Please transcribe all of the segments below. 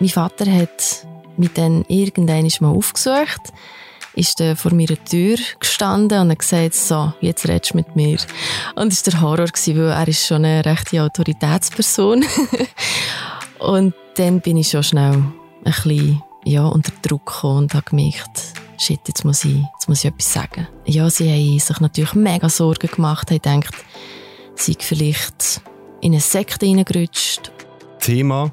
mein Vater hat mich dann irgendwann mal aufgesucht, ist dann vor meiner Tür gestanden und hat gesagt, so, jetzt redest du mit mir. Und das war der Horror, weil er ist schon eine rechte Autoritätsperson. und dann bin ich schon schnell ein bisschen ja, unter Druck gekommen und habe gemerkt, shit, jetzt muss, ich, jetzt muss ich etwas sagen. Ja, sie haben sich natürlich mega Sorgen gemacht, haben gedacht, sie vielleicht in eine Sekte reingerutscht. Thema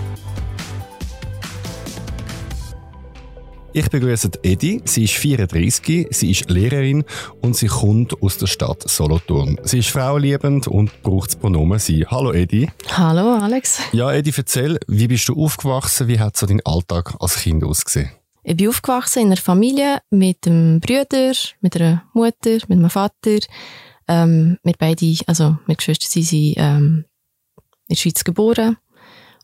Ich begrüße Edi. Sie ist 34, sie ist Lehrerin und sie kommt aus der Stadt Solothurn. Sie ist frauenliebend und braucht das Pronomen sie. Hallo Edi. Hallo Alex. Ja, Edi, erzähl, wie bist du aufgewachsen? Wie hat so dein Alltag als Kind ausgesehen? Ich bin aufgewachsen in einer Familie mit einem Bruder, mit einer Mutter, mit einem Vater. Ähm, wir beide, also meine Geschwister, sie sind ähm, in der Schweiz geboren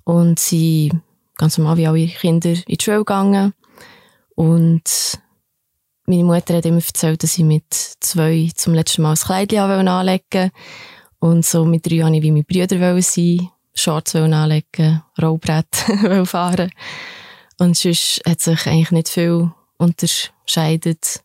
und sie ganz normal wie alle Kinder in die Schule gegangen. Und meine Mutter hat immer erzählt, dass ich mit zwei zum letzten Mal ein Kleidchen anlegen Und so mit drei wollte ich wie meine Brüder sein, Shorts anlegen, Rollbrett fahren. Und sonst hat sich eigentlich nicht viel unterscheidet.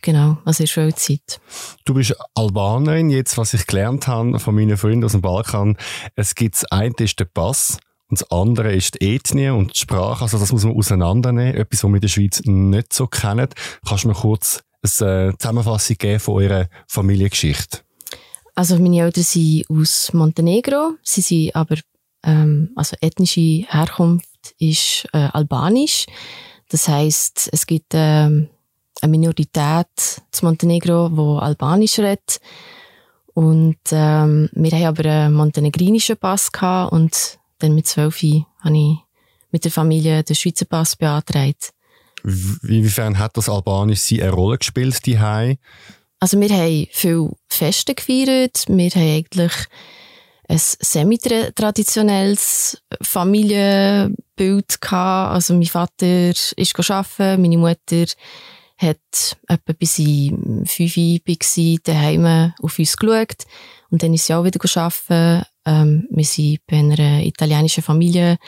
Genau, also in der Schulzeit. Du bist Albanerin, jetzt, was ich gelernt habe von meinen Freunden aus dem Balkan. Es gibt das ist der Pass und das andere ist die Ethnie und die Sprache. Also das muss man auseinandernehmen. Etwas, was wir in der Schweiz nicht so kennen. Kannst du mir kurz eine äh, Zusammenfassung geben von eurer Familiengeschichte? Also meine Eltern sind aus Montenegro. Sie sind aber, ähm, also ethnische Herkunft ist äh, albanisch. Das heißt, es gibt ähm, eine Minorität zu Montenegro, wo Albanisch redet. Und ähm, wir haben aber einen montenegrinischen Pass gehabt und dann mit zwölf habe ich mit der Familie den Schweizer Pass beantragt. Inwiefern hat das Albanisch eine Rolle gespielt, die Also wir haben viel Feste gefeiert. Wir haben eigentlich ein semi-traditionelles Familienbild gehabt. Also mein Vater ist arbeiten, meine Mutter hat etwa bis ich fünf war, daheim auf uns geschaut. Und dann ist sie auch wieder arbeiten. Ähm, wir sind bei einer italienischen Familie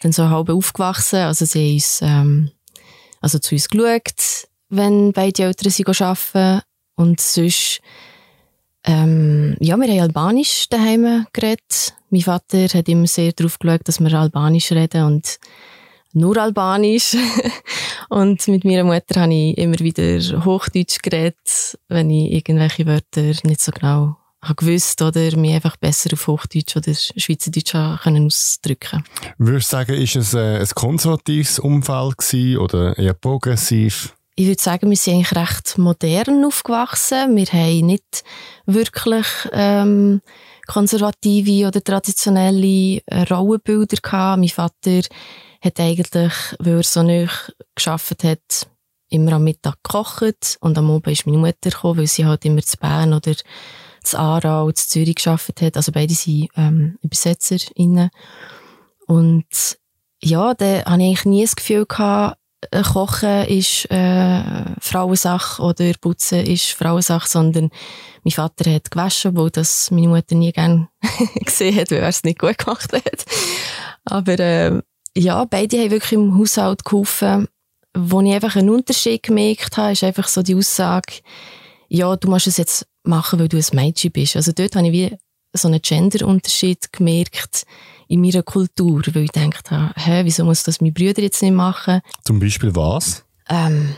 dann so halb aufgewachsen. Also sie uns, ähm, also zu uns geschaut, wenn beide Eltern sie arbeiten. Und sonst, ähm, ja, wir haben Albanisch daheim geredet. Mein Vater hat immer sehr darauf geschaut, dass wir Albanisch reden und nur Albanisch. und mit meiner Mutter habe ich immer wieder Hochdeutsch geredet, wenn ich irgendwelche Wörter nicht so genau habe gewusst oder mich einfach besser auf Hochdeutsch oder Schweizerdeutsch können ausdrücken Würdest du sagen, ist es äh, ein konservatives Umfeld gewesen oder eher progressiv? Ich würde sagen, wir sind eigentlich recht modern aufgewachsen. Wir haben nicht wirklich ähm, konservative oder traditionelle äh, Rollenbilder gehabt. Mein Vater hat eigentlich, weil er so nicht geschafft hat, immer am Mittag gekocht und am Abend ist meine Mutter gekommen, weil sie halt immer zu Bern oder zu Aarau, zu Zürich geschafft hat. Also beide sind ähm, UbersetzerInnen. Und ja, da hatte ich eigentlich nie das Gefühl gehabt, äh, Kochen ist äh, Frauensache oder Putzen ist Frauensache, sondern mein Vater hat gewaschen, wo das meine Mutter nie gern gesehen hat, weil er es nicht gut gemacht hat. Aber äh, ja, beide haben wirklich im Haushalt geholfen. Wo ich einfach einen Unterschied gemerkt habe, ist einfach so die Aussage, ja, du musst es jetzt machen, weil du ein Mädchen bist. Also dort habe ich wie so einen Gender-Unterschied gemerkt in meiner Kultur, weil ich gedacht habe, hä, wieso muss das mein Brüder jetzt nicht machen? Zum Beispiel was? Ähm,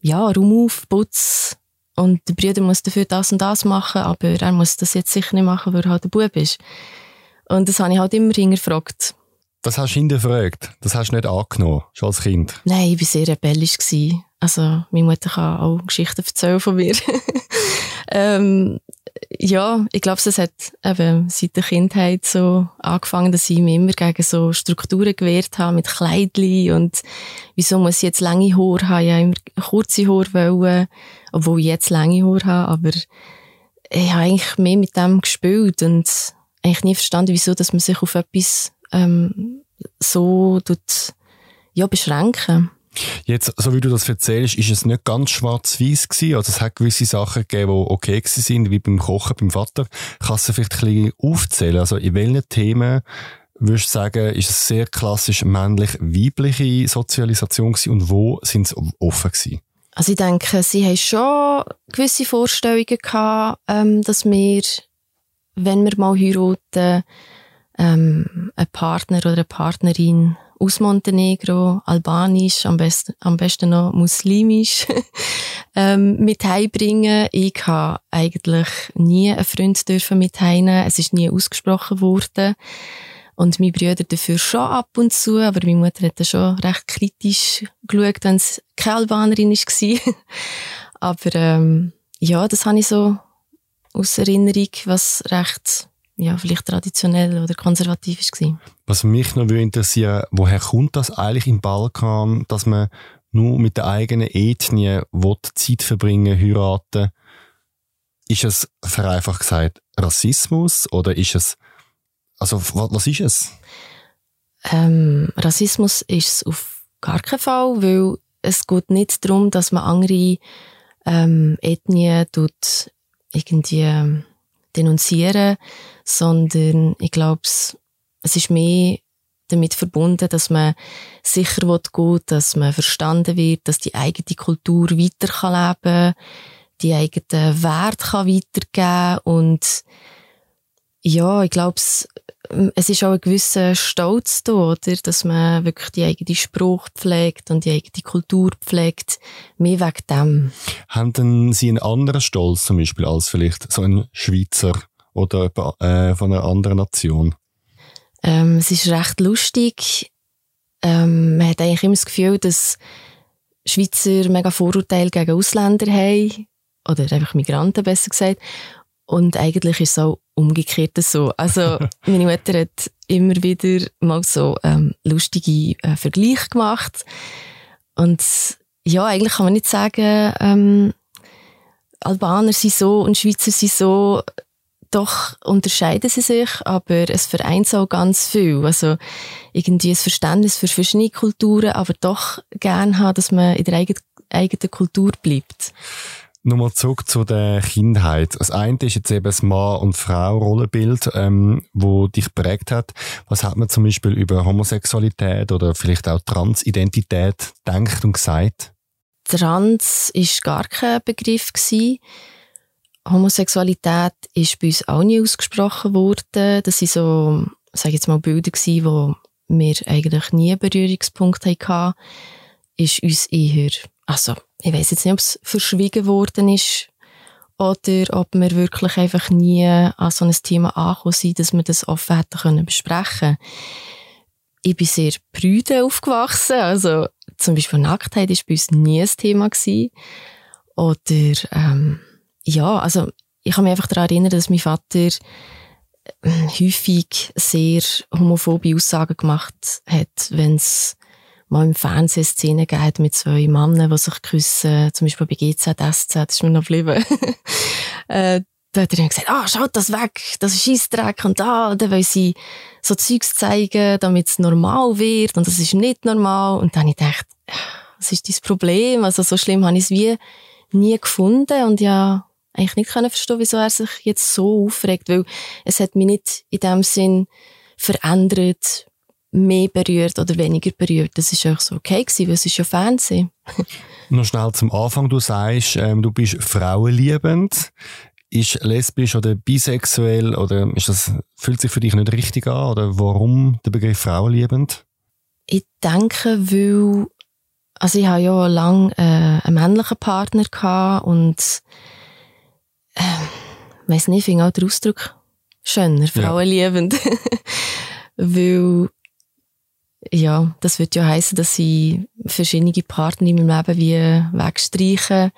ja, Raum auf, Putz. Und der Bruder muss dafür das und das machen, aber er muss das jetzt sicher nicht machen, weil er halt ein Bub ist. Und das habe ich halt immer hingefragt. Das hast du hinterfragt? Das hast du nicht angenommen, schon als Kind? Nein, ich war sehr rebellisch. Also, meine Mutter kann auch Geschichten erzählen von mir. ähm, ja, ich glaube, es hat eben seit der Kindheit so angefangen, dass ich mich immer gegen so Strukturen gewehrt habe mit Kleidli und wieso muss ich jetzt lange Haare haben? Ich habe immer kurze Haare wollen, obwohl ich jetzt lange Haare habe, aber ich habe eigentlich mehr mit dem gespielt und eigentlich nie verstanden, wieso, dass man sich auf etwas ähm, so tut, ja, beschränken. Jetzt, so wie du das erzählst, ist es nicht ganz schwarz-weiß gewesen. Also es hat gewisse Sachen gegeben, die okay gewesen sind, wie beim Kochen beim Vater. Kannst du vielleicht ein bisschen aufzählen? Also in welchen Themen würdest du sagen, ist es sehr klassisch männlich-weibliche Sozialisation gewesen und wo sind es offen gewesen? Also ich denke, sie haben schon gewisse Vorstellungen gehabt, ähm, dass wir, wenn wir mal heiraten, ähm, einen Partner oder eine Partnerin aus Montenegro, albanisch, am besten, am besten noch muslimisch, ähm, mit heimbringen. Ich habe eigentlich nie einen Freund dürfen mit heimnehmen. Es ist nie ausgesprochen worden. Und meine Brüder dafür schon ab und zu, aber meine Mutter hat da schon recht kritisch geschaut, wenn es keine Albanerin war. aber ähm, ja, das habe ich so aus Erinnerung, was recht ja, vielleicht traditionell oder konservativ war. Was mich noch interessieren woher kommt das eigentlich im Balkan, dass man nur mit der eigenen Ethnie Zeit verbringen heiraten? Ist es vereinfacht gesagt Rassismus oder ist es also, was ist es? Ähm, Rassismus ist es auf gar keinen Fall, weil es geht nicht darum, dass man andere ähm, Ethnien tut irgendwie ähm, denunzieren, sondern ich glaube, es ist mehr damit verbunden, dass man sicher will dass man verstanden wird, dass die eigene Kultur weiter kann leben, die eigenen Werte kann weitergeben und ja, ich glaube, es ist auch ein gewisser Stolz da, oder? Dass man wirklich die eigene Spruch pflegt und die eigene Kultur pflegt. Mehr wegen dem. Haben denn Sie einen anderen Stolz zum Beispiel als vielleicht so ein Schweizer oder äh, von einer anderen Nation? Ähm, es ist recht lustig. Ähm, man hat eigentlich immer das Gefühl, dass Schweizer mega Vorurteile gegen Ausländer haben. Oder einfach Migranten, besser gesagt. Und eigentlich ist es auch umgekehrt so. Also, meine Mutter hat immer wieder mal so ähm, lustige äh, Vergleiche gemacht. Und ja, eigentlich kann man nicht sagen, ähm, Albaner sind so und Schweizer sind so. Doch unterscheiden sie sich, aber es vereint auch ganz viel. Also irgendwie ein Verständnis für verschiedene Kulturen, aber doch gern haben, dass man in der eigenen, eigenen Kultur bleibt. Nochmal zurück zu der Kindheit. Das eine ist jetzt eben das Mann- und Frau-Rollenbild, ähm, wo dich prägt hat. Was hat man zum Beispiel über Homosexualität oder vielleicht auch Transidentität denkt und gesagt? Trans ist gar kein Begriff gewesen. Homosexualität ist bei uns auch nie ausgesprochen worden. Das sind so, sage jetzt mal, Bilder gewesen, wo wir eigentlich nie Berührungspunkte hatten. Ist uns eher also, ich weiß jetzt nicht, ob es verschwiegen worden ist oder ob wir wirklich einfach nie an so ein Thema angekommen sind, dass wir das offen hätten können besprechen Ich bin sehr prüde aufgewachsen, also zum Beispiel Nacktheit war bei uns nie ein Thema gewesen. Oder, ähm, ja, also ich kann mich einfach daran erinnern, dass mein Vater äh, häufig sehr homophobe Aussagen gemacht hat, wenn es mal im Fernsehen Szenen gegeben mit zwei Männern, die sich küssen, zum Beispiel bei GZ, SZ, das ist mir noch geblieben. äh, da hat er dann gesagt, ah, schaut das weg, das ist Scheissdreck und da, dann wollen sie so Zeugs zeigen, damit es normal wird und das ist nicht normal. Und dann habe ich gedacht, was ist dein Problem? Also so schlimm habe ich es wie nie gefunden und ja, eigentlich nicht können verstehen, wieso er sich jetzt so aufregt, weil es hat mich nicht in dem Sinn verändert, mehr berührt oder weniger berührt. Das ist auch so okay gewesen, weil es ist ja Fernsehen. Noch schnell zum Anfang. Du sagst, ähm, du bist frauenliebend. Ist lesbisch oder bisexuell oder ist das, fühlt sich für dich nicht richtig an? Oder warum der Begriff frauenliebend? Ich denke, weil, also ich habe ja lange äh, einen männlichen Partner gehabt und, äh, weiss nicht, ich finde auch den Ausdruck schöner, frauenliebend. Ja. weil ja, das würde ja heißen, dass sie verschiedene Partner in meinem Leben wie wegstreichen.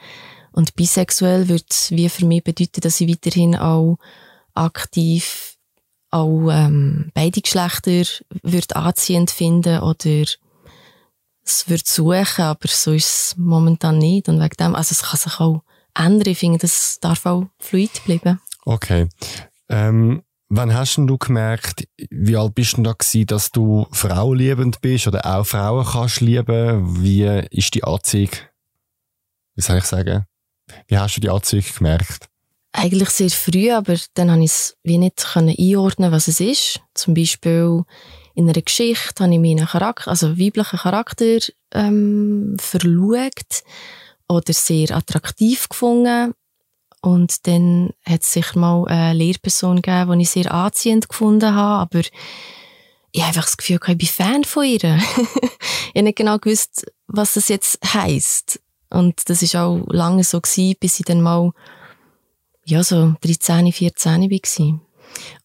Und bisexuell würde wie für mich bedeuten, dass ich weiterhin auch aktiv auch ähm, beide Geschlechter würde anziehend finden oder es würde suchen, aber so ist es momentan nicht. Und wegen dem, also es kann sich auch ändern. Ich finde, das darf auch fluid bleiben. Okay. Ähm, Wann hast denn du gemerkt, wie alt bist du da gewesen, dass du frauenliebend bist oder auch Frauen kannst lieben? Wie ist die Anziehung? Wie soll ich sagen? Wie hast du die Anziehung gemerkt? Eigentlich sehr früh, aber dann konnte ich es wie nicht einordnen, was es ist. Zum Beispiel in einer Geschichte habe ich meinen Charakter, also weiblichen Charakter, ähm, verlegt oder sehr attraktiv gefunden. Und dann hat es sicher mal eine Lehrperson gegeben, die ich sehr anziehend gefunden habe, aber ich habe einfach das Gefühl, ich bin Fan von ihr. ich habe nicht genau gewusst, was das jetzt heisst. Und das ist auch lange so gewesen, bis ich dann mal, ja, so 13, 14 war.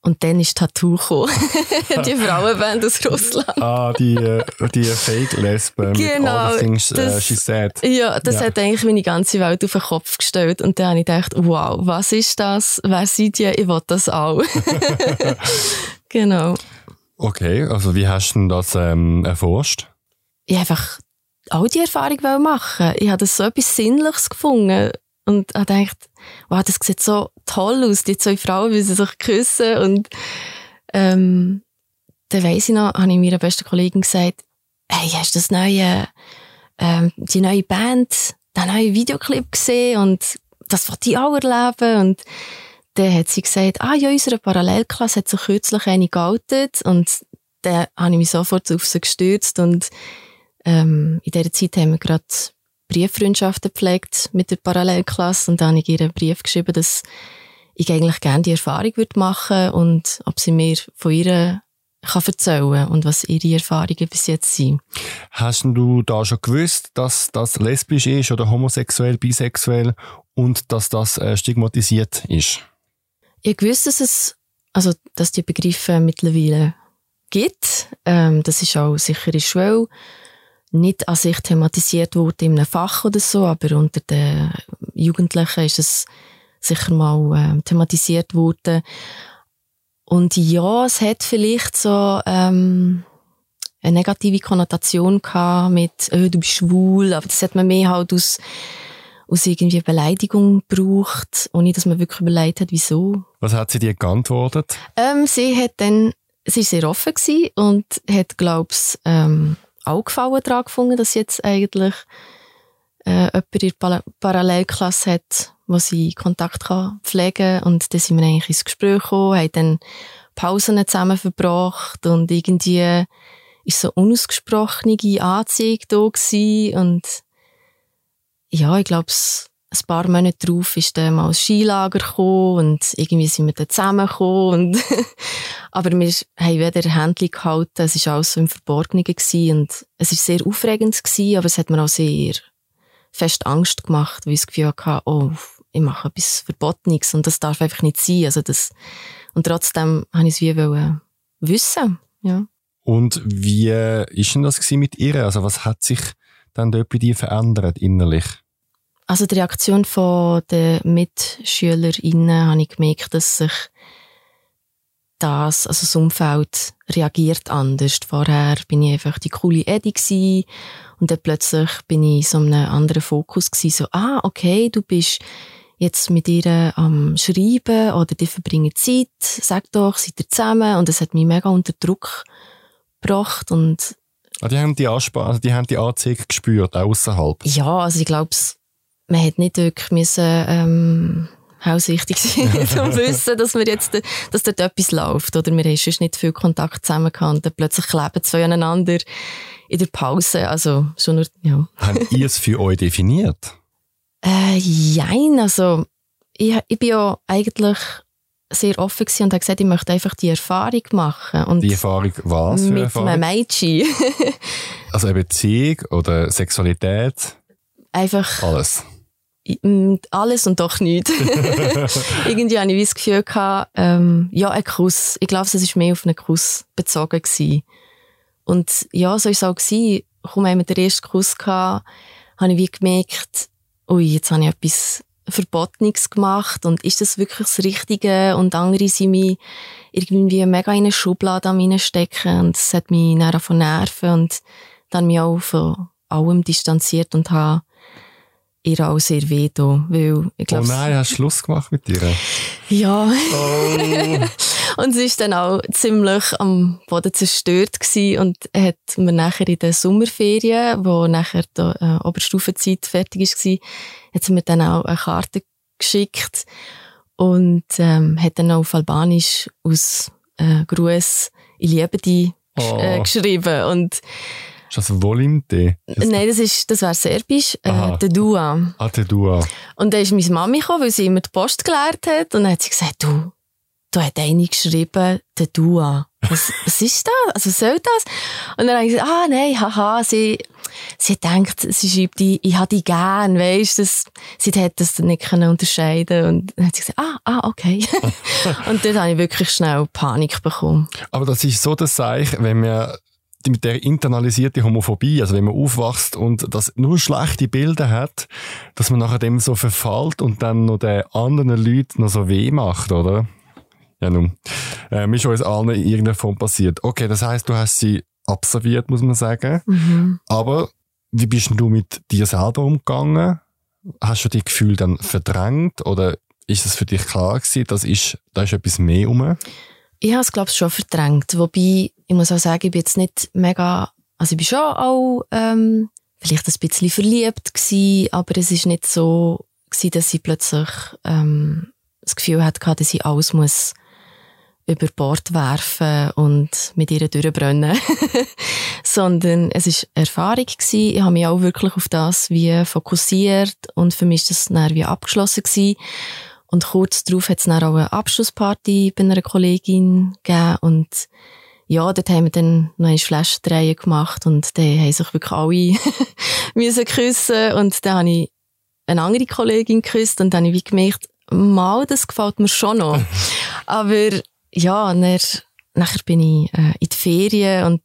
Und dann ist Tattoo gekommen. die Frauenband aus Russland. Ah, die, äh, die Fake-Lesbe genau, mit Things uh, She Said. Ja, das ja. hat eigentlich meine ganze Welt auf den Kopf gestellt. Und dann habe ich gedacht, wow, was ist das? Wer seid ihr? Ich will das auch. genau. Okay, also wie hast du das ähm, erforscht? Ich einfach auch die Erfahrung machen. Ich habe das so etwas Sinnliches gefunden und habe gedacht, wow, das sieht so toll aus, die zwei Frauen, wie sie sich küssen und ähm, dann weiss ich noch, habe ich meiner besten Kollegin gesagt, hey, hast du das neue, ähm, die neue Band, den neuen Videoclip gesehen und das wollte ich auch erleben? Und dann hat sie gesagt, ah ja, unsere Parallelklasse hat sich kürzlich eine geoutet und dann habe ich mich sofort auf sie gestürzt und ähm, in dieser Zeit haben wir gerade Brieffreundschaften gepflegt mit der Parallelklasse und dann habe ich ihr einen Brief geschrieben, dass ich eigentlich gerne die Erfahrung würde machen und ob sie mir von ihr kann erzählen und was ihre Erfahrungen bis jetzt sind. Hast du da schon gewusst, dass das lesbisch ist oder homosexuell, bisexuell und dass das äh, stigmatisiert ist? Ich wusste, dass es, also, dass die Begriffe mittlerweile gibt. Ähm, das ist auch sicher in Schule nicht an sich thematisiert wurde in einem Fach oder so, aber unter den Jugendlichen ist es sicher mal äh, thematisiert worden. Und ja, es hat vielleicht so ähm, eine negative Konnotation gehabt mit oh, du bist schwul, aber das hat man mehr halt aus aus irgendwie Beleidigung gebraucht, ohne dass man wirklich überlegt hat, wieso. Was hat sie dir geantwortet? Ähm, sie hat dann, sie war sehr offen und hat, glaub's, ähm, auch Gefallen daran gefunden, dass jetzt eigentlich äh, jemand in der Parallelklasse hat, wo sie Kontakt kann pflegen. Und dann sind wir eigentlich ins Gespräch gekommen, haben dann Pausen zusammen verbracht und irgendwie ist so unausgesprochene Anziehung da gewesen. Und ja, ich glaube, ein paar Monate darauf ist dann mal ein Skilager gekommen und irgendwie sind wir dann zusammengekommen. Und aber wir haben weder Händchen gehalten, es war alles so im Verborgenen gewesen und es war sehr aufregend gewesen, aber es hat mir auch sehr fest Angst gemacht, weil ich das Gefühl hatte, oh, ich mache etwas Verbotenes und das darf einfach nicht sein. Also das, und trotzdem habe ich es wie wollen wissen, ja. Und wie ist denn das mit ihr? Also was hat sich dann dort bei dir verändert innerlich? Also die Reaktion der MitschülerInnen habe ich gemerkt, dass sich das, also das Umfeld reagiert anders. Vorher bin ich einfach die coole Eddie gewesen, und dann plötzlich bin ich in so einem anderen Fokus gewesen, so, ah, okay, du bist jetzt mit ihr am Schreiben oder die verbringen Zeit, sag doch, seid ihr zusammen und das hat mich mega unter Druck gebracht und ah, die haben die Ansprache, also die haben die Anzeige gespürt, außerhalb. Ja, also ich glaube, man hat nicht wirklich müssen, ähm, hauswichtig sein, um zu wissen, dass wir jetzt, dass dort etwas läuft. Oder wir haben sonst nicht viel Kontakt zusammen gehabt und plötzlich kleben zwei aneinander in der Pause. Also, schon nur, ja. Habt ihr es für euch definiert? Äh, jein, also, ich, ich bin ja eigentlich sehr offen gewesen und habe gesagt, ich möchte einfach die Erfahrung machen. Und die Erfahrung was für Mit Erfahrung? einem Mädchen. also eine Beziehung oder Sexualität? Einfach... Alles? Alles und doch nichts. Irgendwie hatte ich das Gefühl, gehabt, ähm, ja, ein Kuss. Ich glaube, es war mehr auf einen Kuss bezogen. Gewesen. Und ja, so war es auch. Gewesen. Kaum haben wir den ersten Kuss gehabt, habe ich wie gemerkt, ui, jetzt habe ich etwas Verbotenes gemacht und ist das wirklich das Richtige? Und andere sind mich irgendwie mega in eine Schublade am stecken und das hat mich dann von nerven und dann mich auch von allem distanziert und habe ihr auch sehr weh da, weil ich glaube... Oh nein, hast du Schluss gemacht mit dir? Ja. Oh. und sie ist dann auch ziemlich am Boden zerstört gewesen und hat mir nachher in den Sommerferien, wo nachher die äh, Oberstufenzeit fertig war, hat sie mir dann auch eine Karte geschickt und ähm, hat dann auf Albanisch aus äh, Gruß «Ich liebe dich» äh, Oh. geschrieben und Ist das Volinte? nein, das ist, das wäre Serbisch, äh, Aha. «Der Dua». Ate Dua. Und dann ist meine Mami gekommen, weil sie immer die Post geleert hat. Und dann hat sie gesagt, du, da hat eine geschrieben, der Dua. Was, was ist das? Also soll das? Und dann habe ich gesagt, ah, nein, haha, sie, sie denkt, sie schreibt die, ich habe die gern, weisst, das, sie hätte das nicht können unterscheiden Und dann hat sie gesagt, ah, ah, okay. und dort habe ich wirklich schnell Panik bekommen. Aber das ist so das Zeichen, wenn man die- mit der internalisierten Homophobie, also wenn man aufwachst und das nur schlechte Bilder hat, dass man nachher dem so verfällt und dann noch den anderen Leuten noch so weh macht, oder? Ja, nun. Ähm, ist uns allen in irgendeiner Form passiert. Okay, das heißt, du hast sie absolviert, muss man sagen. Mhm. Aber wie bist denn du mit dir selber umgegangen? Hast du die Gefühl dann verdrängt oder ist es für dich klar gewesen, das ist, da ist etwas mehr rum? Ich habe es, glaube ich, schon verdrängt. Wobei, ich muss auch sagen, ich bin jetzt nicht mega, also ich bin schon auch, ähm, vielleicht ein bisschen verliebt gewesen, aber es ist nicht so gewesen, dass ich plötzlich, ähm, das Gefühl hatte, dass ich alles muss über Bord werfen und mit ihr durchbrennen. Sondern es ist Erfahrung gewesen. Ich habe mich auch wirklich auf das wie fokussiert und für mich ist das dann wie abgeschlossen gewesen. Und kurz darauf hat es dann auch eine Abschlussparty bei einer Kollegin gegeben und ja, dort haben wir dann noch eine Flaschendreie gemacht und dann haben sich wirklich alle müssen küssen und dann habe ich eine andere Kollegin geküsst und dann habe ich wie gemerkt, mal, das gefällt mir schon noch. Aber ja, dann, nachher bin ich äh, in die Ferien und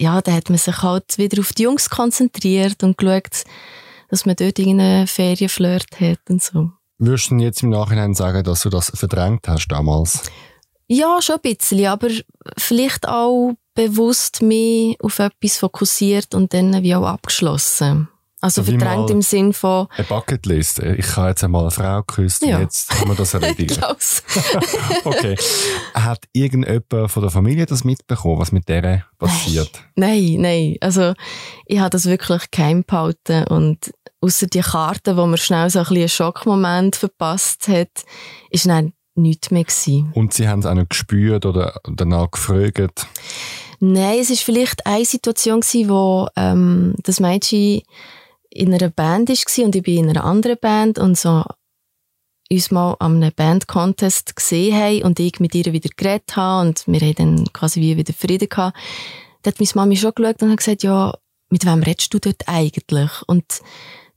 ja, da hat man sich halt wieder auf die Jungs konzentriert und geschaut, dass man dort irgendeinen Ferienflirt hat und so. Würdest du jetzt im Nachhinein sagen, dass du das verdrängt hast damals? Ja, schon ein bisschen, aber vielleicht auch bewusst mehr auf etwas fokussiert und dann wie auch abgeschlossen. Also Wie verdrängt im Sinn von Eine Bucketlist. Ich habe jetzt einmal eine Frau geküsst Ja. und jetzt kann man das erledigen. Okay. Hat irgendjemand von der Familie das mitbekommen, was mit der passiert? Nein, nein. Also, ich habe das wirklich geheim behalten und außer die Karte, wo man schnell so ein bisschen einen Schockmoment verpasst hat, ist dann nichts mehr gewesen. Und sie haben es auch nicht gespürt oder danach gefragt. Nein, es ist vielleicht eine Situation gewesen, wo ähm, das Mädchen in einer Band war und ich bin in einer anderen Band und so uns mal an einem Band-Contest gesehen haben und ich mit ihr wieder geredet habe und wir haben dann quasi wie wieder Frieden gehabt. Da hat meine Mami schon geschaut und hat gesagt, ja, mit wem redest du dort eigentlich? Und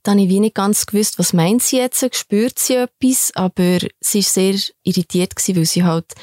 dann habe ich wie nicht ganz gewusst, was meint sie jetzt, spürt sie etwas, aber sie ist sehr irritiert gewesen, weil sie halt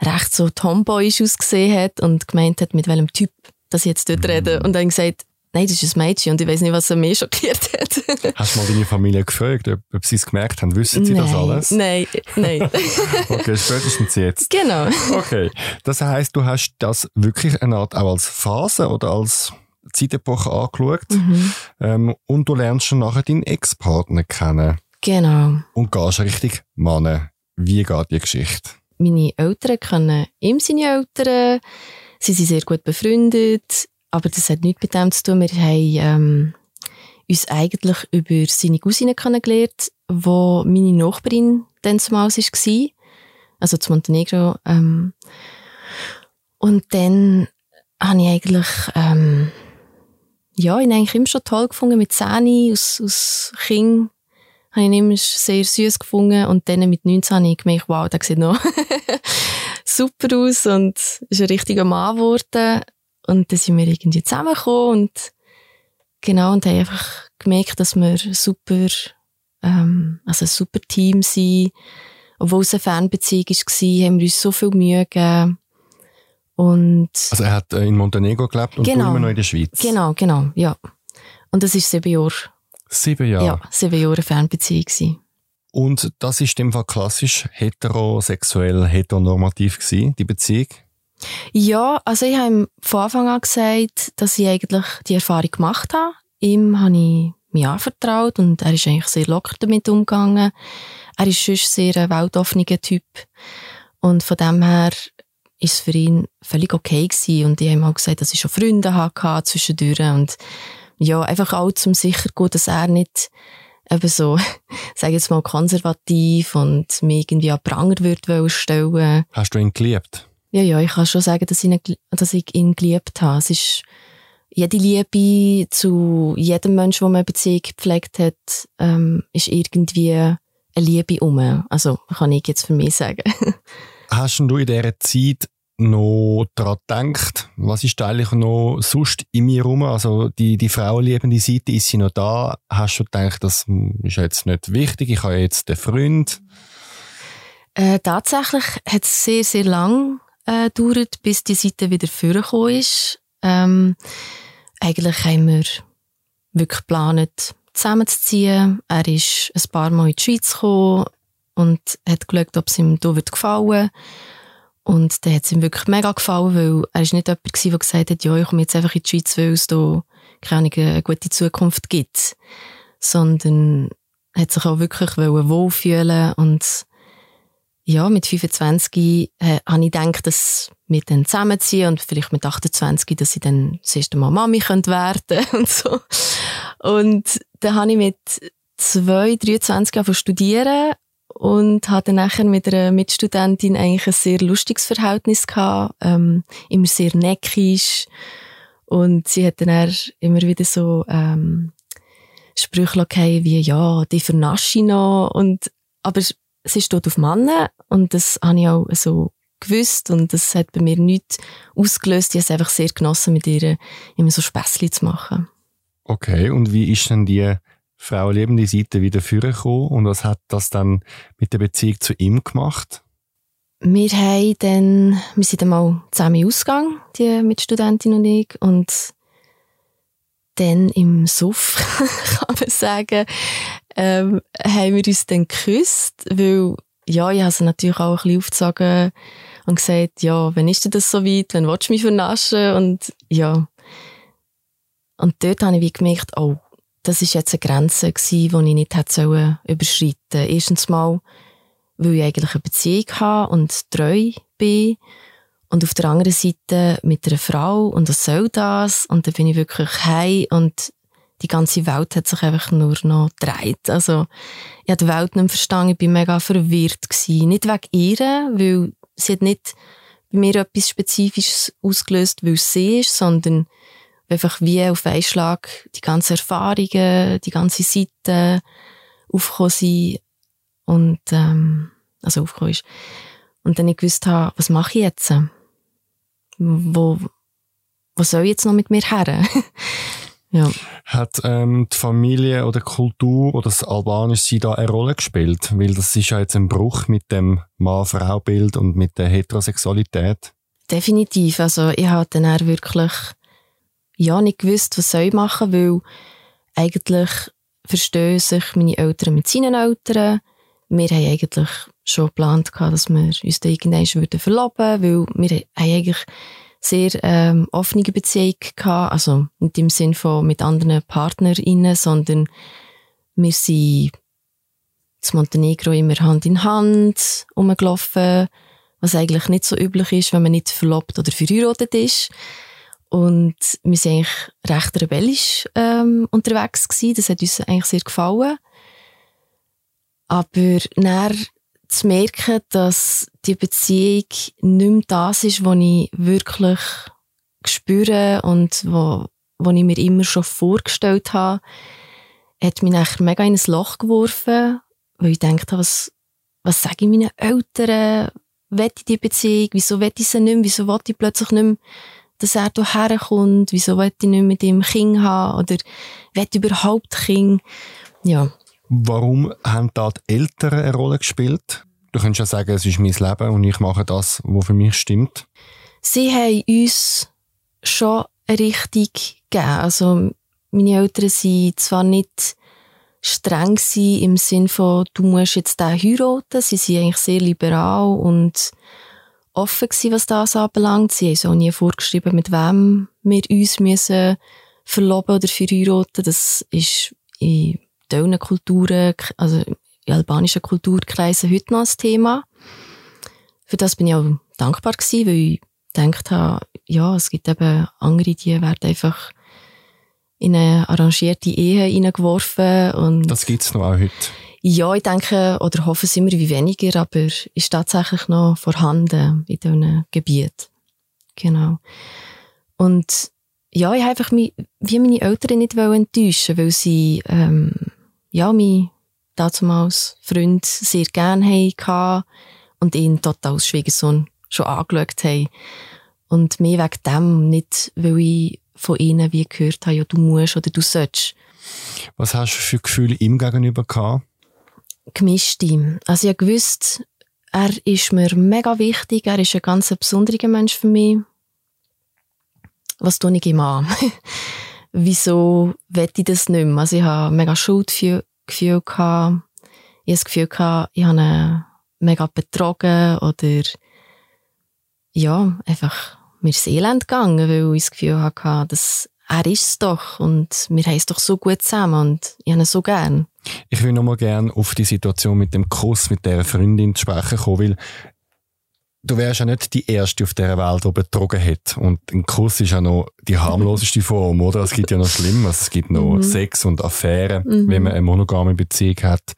recht so tomboyisch ausgesehen hat und gemeint hat, mit welchem Typ dass ich jetzt dort rede. Und dann gesagt, nein, das ist ein Mädchen und ich weiß nicht, was er mehr schockiert hat. Hast du mal deine Familie gefragt, ob, ob sie es gemerkt haben? Wissen sie das alles? Nein, nein. Okay, spätestens jetzt. genau. Okay. Das heisst, du hast das wirklich eine Art auch als Phase oder als Zeitepoche angeschaut. Mhm. Ähm, und du lernst schon nachher deinen Ex-Partner kennen. Genau. Und gehst richtig Mann. Wie geht die Geschichte? Meine Eltern kennen ihm seine Eltern. Sie sind sehr gut befreundet. Aber das hat nichts mit dem zu tun. Wir haben ähm, uns eigentlich über seine Cousine kennengelernt, wo meine Nachbarin dann zumal war. Also zu Montenegro. Ähm, und dann habe ich eigentlich, ähm, ja, ihn eigentlich immer schon toll gefunden mit Zähne aus, aus Kind. Habe ich ihn immer sehr süß gefunden. Und dann mit 19 habe ich gemerkt, wow, der sieht noch super aus und ist ein richtiger Mann geworden. Und dann sind wir irgendwie zusammengekommen und genau, und haben einfach gemerkt, dass wir super, ähm, also ein super Team sind. Obwohl es eine Fernbeziehung war, haben wir uns so viel Mühe gegeben. Und Also er hat äh, in Montenegro gelebt und Genau. immer noch in der Schweiz. genau, genau, ja. Und das ist sieben Jahre, Sieben ja, Jahre. sieben Jahre Fernbeziehung gewesen. Und das ist in dem Fall klassisch heterosexuell, heteronormativ gewesen, die Beziehung. Ja, also ich habe ihm von Anfang an gesagt, dass ich eigentlich die Erfahrung gemacht habe. Ihm habe ich mich anvertraut und er ist eigentlich sehr locker damit umgegangen. Er ist sonst sehr ein weltoffener Typ und von dem her ist es für ihn völlig okay gewesen und ich habe ihm auch gesagt, dass ich schon Freunde hatte zwischendurch und ja, einfach auch zum sicher gut, dass er nicht eben so, sage jetzt mal, konservativ und mich irgendwie an Pranger würde stellen. Hast du ihn geliebt? Ja, ja, ich kann schon sagen, dass ich ihn, dass ich ihn geliebt habe. Es ist jede Liebe zu jedem Menschen, der man eine Beziehung gepflegt hat, ähm, ist irgendwie eine Liebe um. Also kann ich jetzt für mich sagen. Hast du in dieser Zeit noch daran gedacht? Was ist eigentlich noch sonst in mir rum? Also die, die frauenliebende Seite, ist sie noch da? Hast du gedacht, das ist jetzt nicht wichtig, ich habe jetzt einen Freund? Äh, tatsächlich hat es sehr, sehr lang äh, gedauert, bis die Seite wieder vorgekommen ist. Ähm, eigentlich haben wir wirklich geplant, zusammenzuziehen. Er ist ein paar Mal in die Schweiz gekommen und hat geschaut, ob es ihm hier gefallen würde. Und dann hat es ihm wirklich mega gefallen, weil er ist nicht jemand gewesen, der gesagt hat, ja, ich komme jetzt einfach in die Schweiz, weil es hier keine eine gute Zukunft gibt. Sondern hat sich auch wirklich wohlfühlen und ja, mit 25 äh, habe ich gedacht, dass wir dann zusammenziehen und vielleicht mit 28, dass ich dann das erste Mal Mami könnte werden und so. Und dann habe ich mit 2, 23 angefangen studieren und hatte nachher mit einer Mitstudentin eigentlich ein sehr lustiges Verhältnis gehabt, ähm, immer sehr neckisch und sie hat dann immer wieder so ähm, Sprüche gegeben, wie ja, die vernasche ich noch und aber sie steht auf Männer und das habe ich auch so gewusst und das hat bei mir nichts ausgelöst. Ich habe es einfach sehr genossen, mit ihr immer so Späßchen zu machen. Okay, und wie ist denn die Frau lebende Seite wieder vorgekommen. Und was hat das dann mit der Beziehung zu ihm gemacht? Wir haben dann, wir sind einmal zusammen ausgegangen, die Mitstudentin und ich, und dann im Suff, kann man sagen, ähm, haben wir uns dann geküsst, weil, ja, ich habe sie natürlich auch ein bisschen aufgezogen und gesagt, ja, wann ist denn das so weit, wann willst du mich vernaschen? Und ja. Und dort habe ich wie gemerkt, oh, das ist jetzt eine Grenze gewesen, die ich nicht hätte überschreiten sollen. Erstens mal, weil ich eigentlich eine Beziehung habe und treu bin. Und auf der anderen Seite mit einer Frau und was soll das? Und dann bin ich wirklich heim und die ganze Welt hat sich einfach nur noch gedreht. Also, ich habe die Welt nicht mehr verstanden, ich war mega verwirrt. Gewesen. Nicht wegen ihr, weil sie hat nicht bei mir etwas Spezifisches ausgelöst, weil sie ist, sondern einfach wie auf einen Schlag die ganzen Erfahrungen, die ganze Seite aufgekommen sind und ähm, also aufgekommen ist. Und dann ich gewusst habe, was mache ich jetzt? Wo, was soll ich jetzt noch mit mir her? ja. Hat ähm, die Familie oder Kultur oder das Albanische sie da eine Rolle gespielt? Weil das ist ja jetzt ein Bruch mit dem Mann-Frau-Bild und mit der Heterosexualität. Definitiv. Also ich habe dann wirklich ja nicht gewusst, was soll ich machen, weil eigentlich verstehen sich meine Eltern mit seinen Eltern. Wir haben eigentlich schon geplant, dass wir uns da irgendwann verloben würden, weil wir haben eigentlich sehr ähm, offene Beziehung gehabt, also nicht im Sinn von mit anderen PartnerInnen, sondern wir sind zu Montenegro immer Hand in Hand rumgelaufen, was eigentlich nicht so üblich ist, wenn man nicht verlobt oder verheiratet ist. Und wir waren eigentlich recht rebellisch ähm, unterwegs. Gewesen. Das hat uns eigentlich sehr gefallen. Aber dann zu merken, dass die Beziehung nicht mehr das ist, was ich wirklich spüre und wo ich mir immer schon vorgestellt habe, hat mich nachher mega in ein Loch geworfen, weil ich dachte, was, was sage ich meinen Eltern? Will ich die Beziehung? Wieso will ich sie nicht mehr? Wieso will ich plötzlich nicht mehr dass er hierher kommt, wieso will ich nicht mit ihm Kind haben oder will überhaupt Kind. Ja. Warum haben da die Eltern eine Rolle gespielt? Du könntest ja sagen, es ist mein Leben und ich mache das, was für mich stimmt. Sie haben uns schon eine Richtung gegeben. Also, meine Eltern sind zwar nicht streng im Sinne von, du musst jetzt den heiraten. Sie sind eigentlich sehr liberal und offen gewesen, was das anbelangt. Sie haben so nie vorgeschrieben, mit wem wir uns müssen verloben oder verheiraten. Das ist in teilen Kulturen, also in albanischen Kulturkreisen heute noch ein Thema. Für das bin ich auch dankbar gewesen, weil ich gedacht habe, ja, es gibt eben andere, die werden einfach in eine arrangierte Ehe hineingeworfen. Und das gibt's noch auch heute. Ja, ich denke, oder hoffe es immer wie weniger, aber ist tatsächlich noch vorhanden in diesen Gebieten. Genau. Und ja, ich habe einfach mich, wie meine Eltern nicht enttäuschen weil sie, ähm, ja, mich damals Freund sehr gerne hatten und ihn total als Schwiegersohn schon angeschaut haben. Und mir wegen dem nicht, weil ich von ihnen wie gehört habe, ja, du musst oder du sollst. Was hast du für Gefühle ihm gegenüber gehabt? Gemischte. Also ich gewusst, er ist mir mega wichtig, er ist ein ganz besonderer Mensch für mich. Was tue ich ihm an? Wieso will ich das nicht mehr? Also ich habe mega Schuldgefühl. Ich habe das Gefühl ich habe ihn mega betrogen oder ja, einfach mir das Elend gegangen, weil ich das Gefühl hatte, dass er ist es doch und wir haben es doch so gut zusammen und ich habe ihn so gern. Ich will nochmal gerne auf die Situation mit dem Kuss mit der Freundin zu sprechen kommen, weil du wärst ja nicht die Erste auf dieser Welt, die betrogen hat. Und ein Kuss ist ja noch die harmloseste Form, oder? Es gibt ja noch Schlimmes. Es gibt noch mhm. Sex und Affären, mhm. wenn man eine monogame Beziehung hat.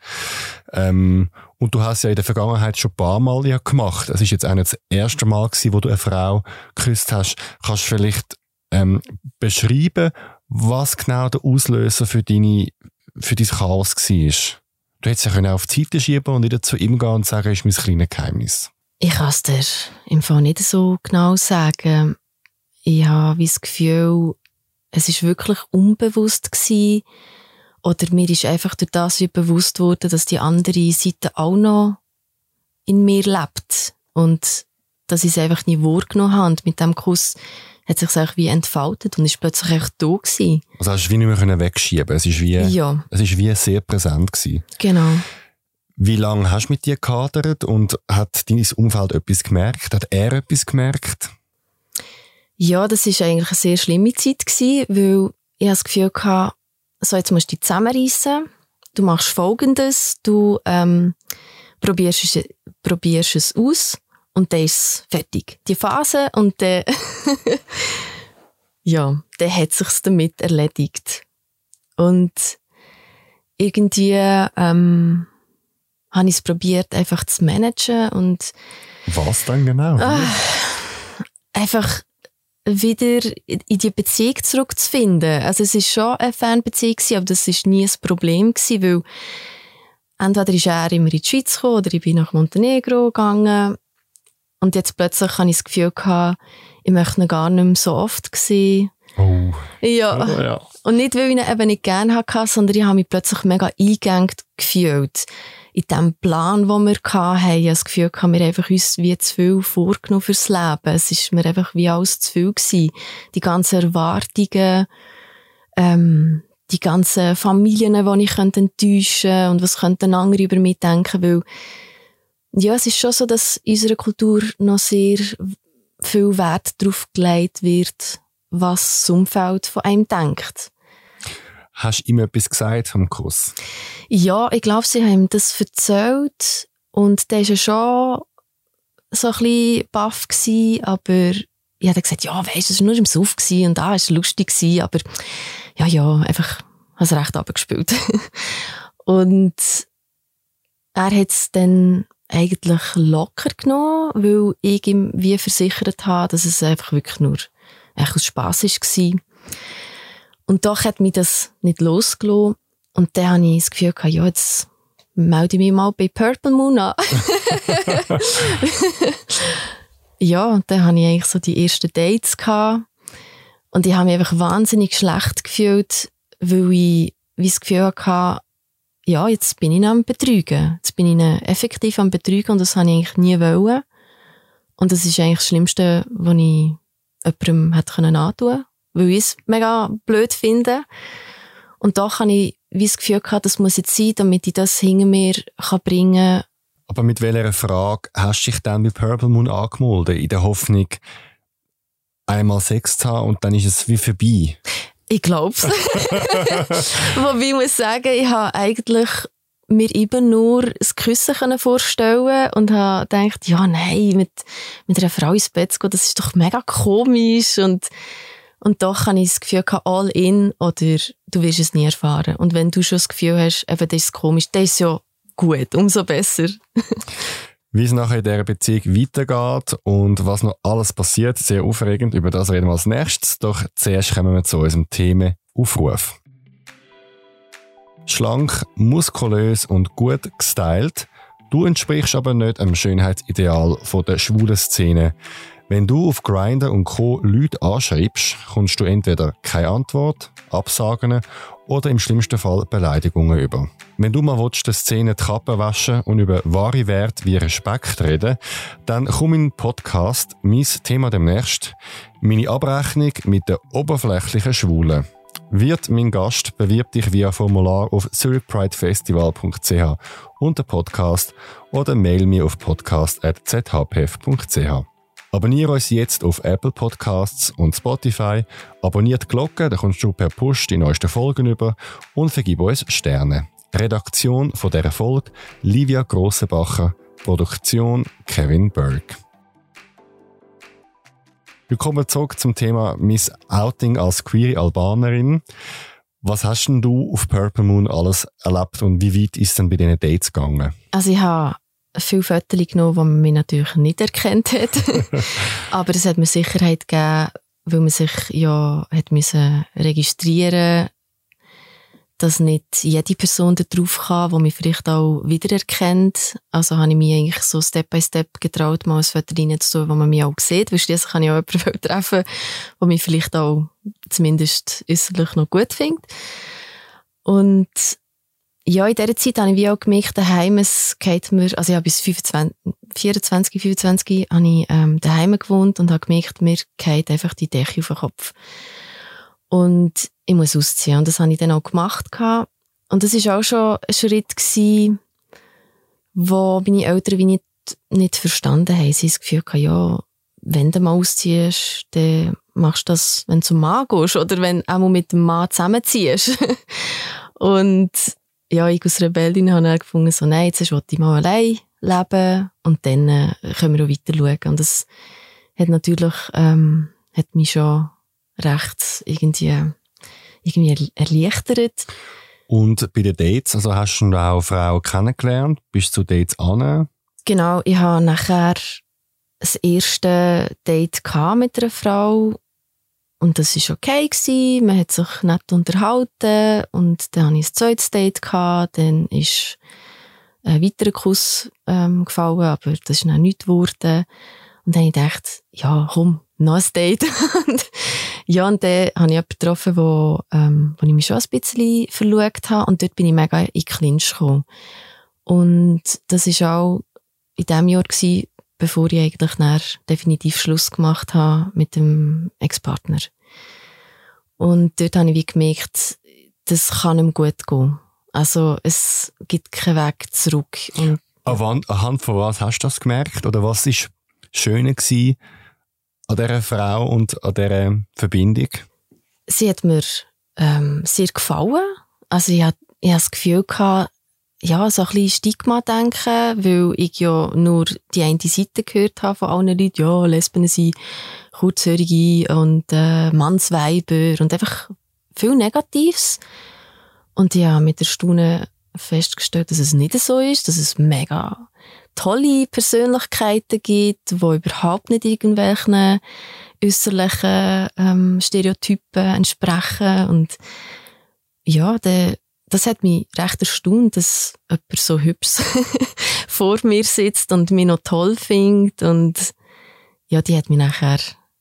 Ähm, und du hast ja in der Vergangenheit schon ein paar Mal ja gemacht. Es ist jetzt auch nicht das erste Mal gewesen, wo du eine Frau geküsst hast. Kannst du vielleicht ähm, beschreiben, was genau der Auslöser für deine, für dein Chaos war? Du hättest ja auf die Seite schieben und wieder zu ihm gehen und sagen, ist mein kleines Geheimnis. Ich kann es dir im Fall nicht so genau sagen. Ich habe das Gefühl, es ist wirklich unbewusst gewesen, oder mir ist einfach durch das wie bewusst worden, dass die andere Seite auch noch in mir lebt. Und dass ich es einfach nie wahrgenommen habe. Und mit dem Kuss hat sich einfach wie entfaltet und ist plötzlich echt da gewesen. Also hast du wie nicht mehr wegschieben Es ist wie, ja. es ist wie sehr präsent gewesen. Genau. Wie lange hast du mit dir gehadert und hat dein Umfeld etwas gemerkt? Hat er etwas gemerkt? Ja, das ist eigentlich eine sehr schlimme Zeit gewesen, weil ich das Gefühl hatte, so jetzt musst du dich zusammenreissen. Du machst Folgendes, du ähm, probierst, es, probierst es aus und dann ist es fertig. Die Phase und dann, ja, dann hat es sich damit erledigt. Und irgendwie ähm, habe ich es probiert, einfach zu managen und Was dann genau? Äh, einfach wieder in die Beziehung zurückzufinden. Also es ist schon eine Fernbeziehung, aber das ist nie ein Problem gewesen, weil entweder ist er immer in die Schweiz gekommen oder ich bin nach Montenegro gegangen und jetzt plötzlich habe ich das Gefühl gehabt, ich möchte ihn gar nicht mehr so oft sehen. Oh. Ja. Oh, ja. Und nicht, weil ich ihn eben nicht gerne hatte, sondern ich habe mich plötzlich mega eingegangen gefühlt in dem Plan, den wir hatten, habe ich das Gefühl, haben wir einfach uns wie zu viel vorgenommen fürs Leben. Es ist mir einfach wie alles zu viel gewesen. Die ganzen Erwartungen, ähm, die ganzen Familien, die ich enttäuschen könnte und was könnten andere über mich denken, weil ja, es ist schon so, dass in unserer Kultur noch sehr viel Wert darauf gelegt wird, was das Umfeld von einem denkt. Hast du ihm etwas gesagt vom Kuss? Ja, ich glaube, sie haben ihm das erzählt und der war ja schon so ein bisschen baff gewesen, aber ich habe gesagt, ja, weißt, du, es war nur im Suff und da war es lustig aber ja, ja, einfach, habe recht abgespielt. und er hat es dann eigentlich locker genommen, weil ich ihm wie versichert habe, dass es einfach wirklich nur echt aus Spass war. Und doch hat mich das nicht losgelassen. Und dann habe ich das Gefühl gehabt, ja, jetzt melde ich mich mal bei Purple Moon an. ja, dann hatte ich eigentlich so die ersten Dates gehabt. Und ich habe mich einfach wahnsinnig schlecht gefühlt, weil ich wie das Gefühl hatte, ja, jetzt bin ich am Betrügen. Jetzt bin ich effektiv am Betrügen und das habe ich eigentlich nie wollen. Und das ist eigentlich das Schlimmste, was ich jemandem hätte antun können weil ich es mega blöd finde. Und da habe ich wie das Gefühl gehabt, das muss jetzt sein, damit ich das hinter mir kann bringen kann. Aber mit welcher Frage hast du dich dann bei Purple Moon angemeldet? In der Hoffnung, einmal Sex zu haben und dann ist es wie vorbei? Ich glaube es. Wobei ich muss sagen, ich habe eigentlich mir eben nur das Küssen vorstellen und habe gedacht, ja, nein, mit, mit einer Frau ins Bett zu gehen, das ist doch mega komisch und, und doch habe ich das Gefühl gehabt, all in oder du wirst es nie erfahren. Und wenn du schon das Gefühl hast, eben, das ist komisch, das ist ja gut, umso besser. Wie es nachher in dieser Beziehung weitergeht und was noch alles passiert, sehr aufregend. Über das reden wir als nächstes. Doch zuerst kommen wir zu unserem Thema Aufruf. Schlank, muskulös und gut gestylt. Du entsprichst aber nicht einem Schönheitsideal von der schwulen Szene. Wenn du auf Grindr und Co. Leute anschreibst, kommst du entweder keine Antwort, Absagen oder im schlimmsten Fall Beleidigungen über. Wenn du mal willst, der Szene die Kappe waschen und über wahre Werte wie Respekt reden, dann komm in den Podcast, mein Thema demnächst, meine Abrechnung mit der oberflächlichen Schwulen. Wird mein Gast, bewirb dich via Formular auf zurichpridefestival.ch unter Podcast oder mail mir auf podcast.zhpf.ch. Abonniere uns jetzt auf Apple Podcasts und Spotify, abonniert die Glocke, dann kommst du per Push die neuesten Folgen über und vergib uns Sterne. Redaktion von dieser Folge Livia Grossenbacher, Produktion Kevin Burke. Willkommen zurück zum Thema Miss Outing als queere Albanerin. Was hast denn du auf Purple Moon alles erlebt und wie weit ist denn bei diesen Dates gegangen? Also ich habe viele Fotos genommen, die man mich natürlich nicht erkannt hat. Aber es hat mir Sicherheit gegeben, weil man sich ja hat müssen registrieren dass nicht jede Person da drauf kann, die mich vielleicht auch wiedererkennt. Also habe ich mich eigentlich so Step by Step getraut, mal ein Foto reinzutun, wo man mich auch sieht, weil schließlich kann ich auch jemanden treffen, der mich vielleicht auch zumindest äußerlich noch gut findet. Und ja, in dieser Zeit habe ich wie auch gemerkt, daheim, es geht mir, also ich habe bis 25, 24, 25 habe ich ähm, daheim gewohnt und habe gemerkt, mir geht einfach die Decke auf den Kopf. Und ich muss ausziehen. Und das habe ich dann auch gemacht. Und das war auch schon ein Schritt, gewesen, wo meine Eltern wie nicht, nicht verstanden haben. Sie haben das Gefühl gehabt, ja, wenn du mal ausziehst, dann machst du das, wenn du zum Mann gehst oder wenn du auch mal mit dem Mann zusammenziehst. und ja, ich als Rebellin habe dann gefunden, so, nein, jetzt will ich mal allein leben und dann äh, können wir auch weiter schauen. Und das hat natürlich, ähm, hat mich schon recht irgendwie, irgendwie erleichtert. Und bei den Dates, also hast du auch Frauen kennengelernt? Bist du zu Dates an? Genau, ich habe nachher das erste Date mit einer Frau und das war okay. Gewesen. Man hat sich nett unterhalten und dann hatte ich ein zweites Date. Gehabt. Dann ist ein weiterer Kuss ähm, gefallen, aber das ist noch nichts geworden. Und dann habe ich gedacht, ja, komm, noch ein Date. ja, und dann habe ich jemanden getroffen, wo, ähm, wo ich mich schon ein bisschen verliebt habe. Und dort bin ich mega in Clinch gekommen. Und das war auch in dem Jahr, gewesen, bevor ich eigentlich dann definitiv Schluss gemacht habe mit dem Ex-Partner. Und dort habe ich wie gemerkt, das kann ihm gut gehen. Also es gibt keinen Weg zurück. Und Anhand von was hast du das gemerkt? Oder was war schöner gewesen an dieser Frau und an dieser Verbindung? Sie hat mir ähm, sehr gefallen. Also ich hatte, ich hatte das Gefühl, gehabt, ja, so ein bisschen Stigma denken, weil ich ja nur die eine Seite gehört habe von allen Leuten, ja, Lesben sind kurzhörige und äh, Mannsweiber und einfach viel Negatives. Und ich habe mit der Stunde festgestellt, dass es nicht so ist, dass es mega tolle Persönlichkeiten gibt, die überhaupt nicht irgendwelchen äußerlichen ähm, Stereotypen entsprechen. Und ja, der, das hat mich recht erstaunt, dass jemand so hübsch vor mir sitzt und mich noch toll findet. Und ja, die hat mich nachher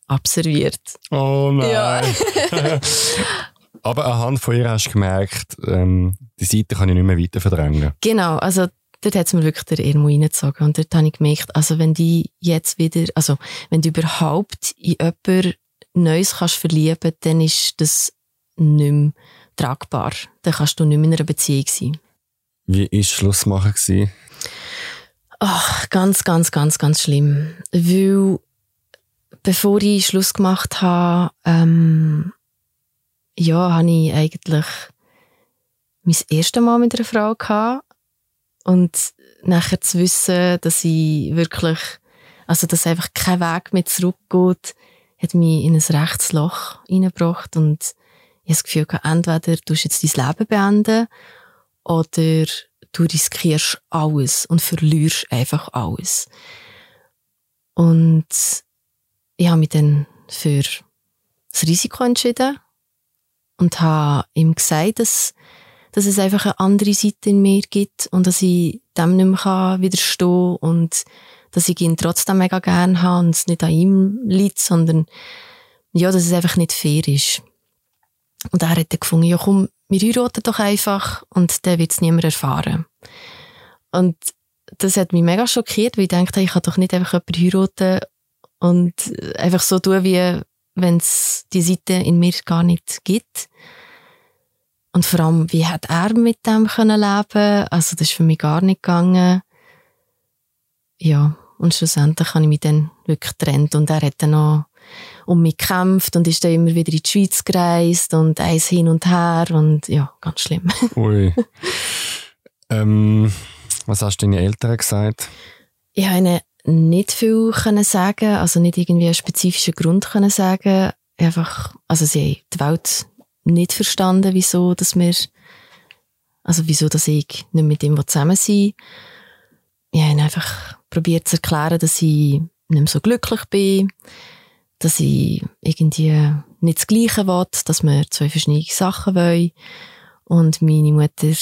abserviert. Oh nein. Ja. Aber anhand von ihr hast du gemerkt, ähm, die Seite kann ich nicht mehr weiter verdrängen. Genau, also dort hat es mir wirklich der Irmo reingezogen. Und dort habe ich gemerkt, also wenn die jetzt wieder, also wenn du überhaupt in jemanden Neues kannst verlieben, dann ist das nicht mehr tragbar. Dann kannst du nicht mehr in einer Beziehung sein. Wie war Schluss machen? Ach, ganz, ganz, ganz, ganz schlimm. Weil, bevor ich Schluss gemacht habe, ähm, ja, habe ich eigentlich mein erstes Mal mit einer Frau gehabt. Und nachher zu wissen, dass ich wirklich, also dass einfach kein Weg mehr zurückgeht, hat mich in ein rechtes Loch reingebracht und ich habe das Gefühl, entweder du jetzt dein Leben beenden oder du riskierst alles und verlierst einfach alles. Und ich habe mich dann für das Risiko entschieden und habe ihm gesagt, dass, dass es einfach eine andere Seite in mir gibt und dass ich dem nicht mehr widerstehen kann und dass ich ihn trotzdem mega gerne habe und es nicht an ihm liegt, sondern ja, dass es einfach nicht fair ist. Und er hat dann gefunden, ja komm, wir heiraten doch einfach und dann wird es niemand erfahren. Und das hat mich mega schockiert, weil ich dachte, ich kann doch nicht einfach jemanden heiraten und einfach so tun, wie wenn es die Seite in mir gar nicht gibt. Und vor allem, wie hat er mit dem können leben? Also das ist für mich gar nicht gegangen. Ja, und schlussendlich habe ich mich dann wirklich getrennt und er hat dann noch um mich gekämpft und ist dann immer wieder in die Schweiz gereist und eins hin und her und ja, ganz schlimm. Ui. ähm, was hast du deinen Eltern gesagt? Ich habe ihnen nicht viel können sagen, also nicht irgendwie einen spezifischen Grund können sagen. Einfach, also sie haben die Welt nicht verstanden, wieso, dass wir, also wieso, dass ich nicht mit ihm zusammen sein Ich habe einfach probiert zu erklären, dass ich nicht mehr so glücklich bin, dass ich irgendwie nicht das Gleiche will, dass wir zwei verschiedene Sachen wollen. Und meine Mutter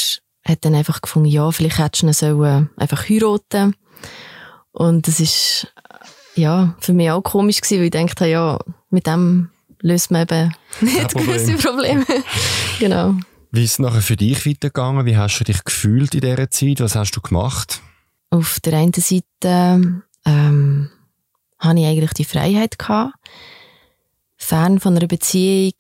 hat dann einfach gefunden, ja, vielleicht hättest du ihn einfach heiraten Und das ist, ja, für mich auch komisch gewesen, weil ich dachte, ja, mit dem löst man eben nicht Problem. gewisse Probleme. genau. Wie ist es nachher für dich weitergegangen? Wie hast du dich gefühlt in dieser Zeit? Was hast du gemacht? Auf der einen Seite ähm, hatte ich eigentlich die Freiheit gehabt, fern von einer Beziehung,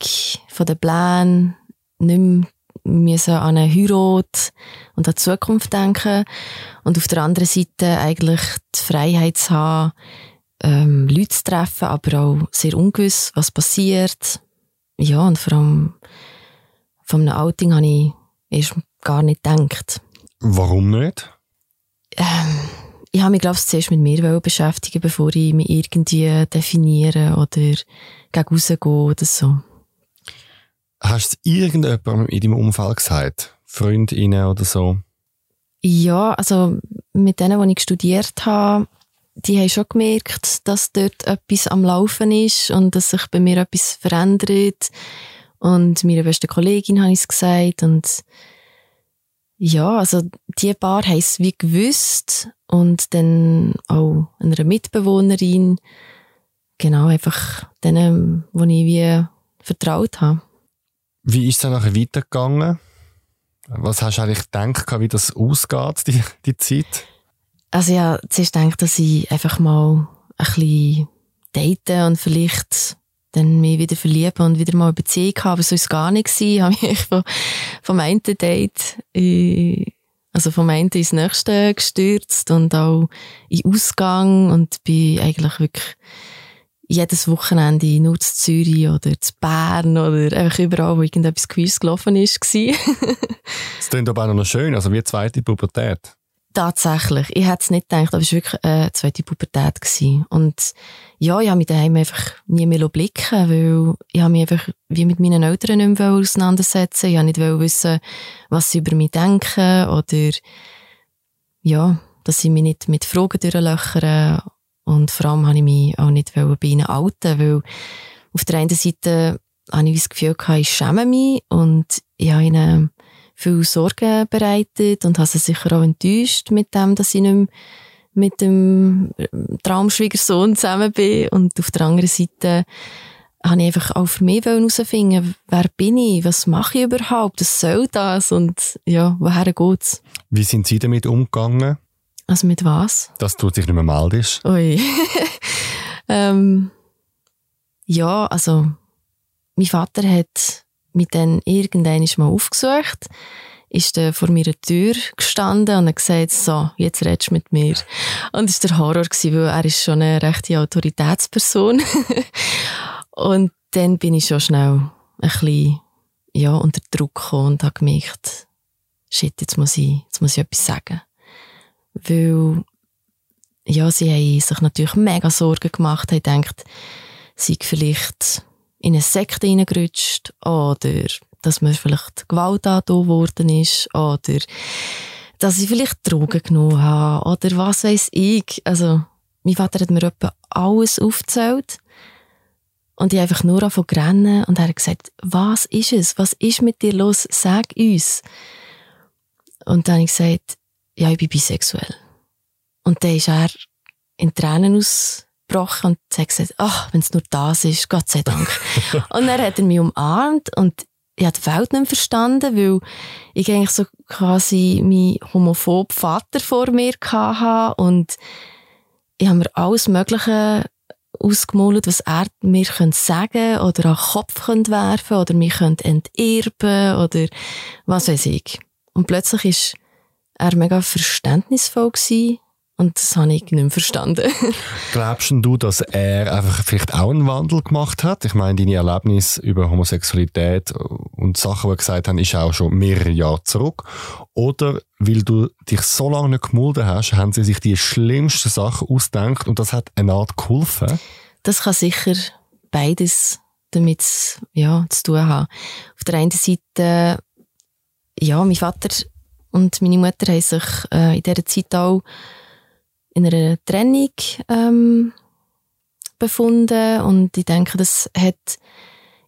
von den Plänen, nicht mehr müssen an eine Heirat und an die Zukunft denken. Und auf der anderen Seite eigentlich die Freiheit zu haben, ähm, Leute zu treffen, aber auch sehr ungewiss, was passiert. Ja, und vor allem von einem Outing habe ich erst gar nicht gedacht. Warum nicht? Ähm, ich habe mich, glaube ich, zuerst mit mir beschäftigen, bevor ich mich irgendwie definiere oder gegen rausgehe oder so. Hast du irgendjemandem in deinem Umfeld gesagt? Freundinnen oder so? Ja, also mit denen, die ich studiert habe, die haben schon gemerkt, dass dort etwas am Laufen ist und dass sich bei mir etwas verändert. Und meiner besten Kollegin habe ich es gesagt. Und ja, also die paar haben es wie gewusst. Und dann auch einer Mitbewohnerin. Genau, einfach denen, die ich wie vertraut habe. Wie ist es dann nachher weitergegangen? Was hast du eigentlich gedacht, wie das ausgeht, die, die Zeit? Also ja, zuerst gedacht, dass ich einfach mal ein bisschen daten und vielleicht dann mich wieder verlieben und wieder mal eine Beziehung haben. Aber so ist es gar nicht gewesen. Ich habe mich von, vom einen Date, also vom einen ins nächste gestürzt und auch in Ausgang und bin eigentlich wirklich jedes Wochenende nur zu Zürich oder zu Bern oder einfach überall, wo irgendetwas Quiz gelaufen ist, Das klingt aber auch noch schön, also wie zweite Pubertät. Tatsächlich. Ich hätte es nicht gedacht, aber es war wirklich eine zweite Pubertät. Gewesen. Und ja, ich habe mich daheim einfach nie mehr blicken weil ich mich einfach wie mit meinen Eltern nicht mehr auseinandersetzen Ich wollte nicht wissen, was sie über mich denken oder ja, dass sie mich nicht mit Fragen durchlöchern und vor allem habe ich mich auch nicht bei ihnen outen, weil auf der einen Seite habe ich das Gefühl gehabt, ich schäme mich und ich habe ihnen viel Sorgen bereitet und habe sie sicher auch enttäuscht mit dem, dass ich nicht mehr mit dem Traumschwiegersohn zusammen bin. Und auf der anderen Seite habe ich einfach auch für mich herausfinden, wer bin ich, was mache ich überhaupt, was soll das und ja, woher geht's? Wie sind Sie damit umgegangen? Also mit was? Dass du dich nicht mehr meldest. Ui. ähm, ja, also mein Vater hat mich dann irgendwann mal aufgesucht, ist dann vor meiner Tür gestanden und hat gesagt, so, jetzt redest du mit mir. Und das war der Horror, gewesen, weil er ist schon eine rechte Autoritätsperson. und dann bin ich schon schnell ein bisschen ja, unter Druck gekommen und habe gemerkt, shit, jetzt muss ich, jetzt muss ich etwas sagen. Weil, ja, sie haben sich natürlich mega Sorgen gemacht, haben gedacht, sie vielleicht in eine Sekte reingerutscht oder dass mir vielleicht Gewalt angetan worden ist oder dass ich vielleicht Drogen genommen habe oder was weiß ich. Also, mein Vater hat mir etwa alles aufgezählt und ich einfach nur zu rennen und er hat gesagt, was ist es? Was ist mit dir los? Sag uns. Und dann habe ich gesagt, ja, ich bin bisexuell. Und dann ist er in Tränen ausgebrochen und hat gesagt, ach, wenn es nur das ist, Gott sei Dank. und dann hat er mich umarmt und ich habe die Welt nicht verstanden, weil ich eigentlich so quasi meinen homophoben Vater vor mir hatte und ich habe mir alles Mögliche ausgemalt, was er mir sagen könnte oder an den Kopf könnte werfen oder mich könnte enterben oder was weiß ich. Und plötzlich ist er mega verständnisvoll gewesen und das habe ich nicht mehr verstanden. Glaubst du, dass er einfach vielleicht auch einen Wandel gemacht hat? Ich meine, deine Erlebnis über Homosexualität und Sachen, die er gesagt haben, ist auch schon mehrere Jahre zurück. Oder weil du dich so lange nicht gemulden hast, haben sie sich die schlimmsten Sachen ausgedacht und das hat eine Art geholfen? Das kann sicher beides damit ja, zu tun haben. Auf der einen Seite, ja, mein Vater und meine Mutter haben sich äh, in dieser Zeit auch in einer Trennung ähm, befunden und ich denke, das hat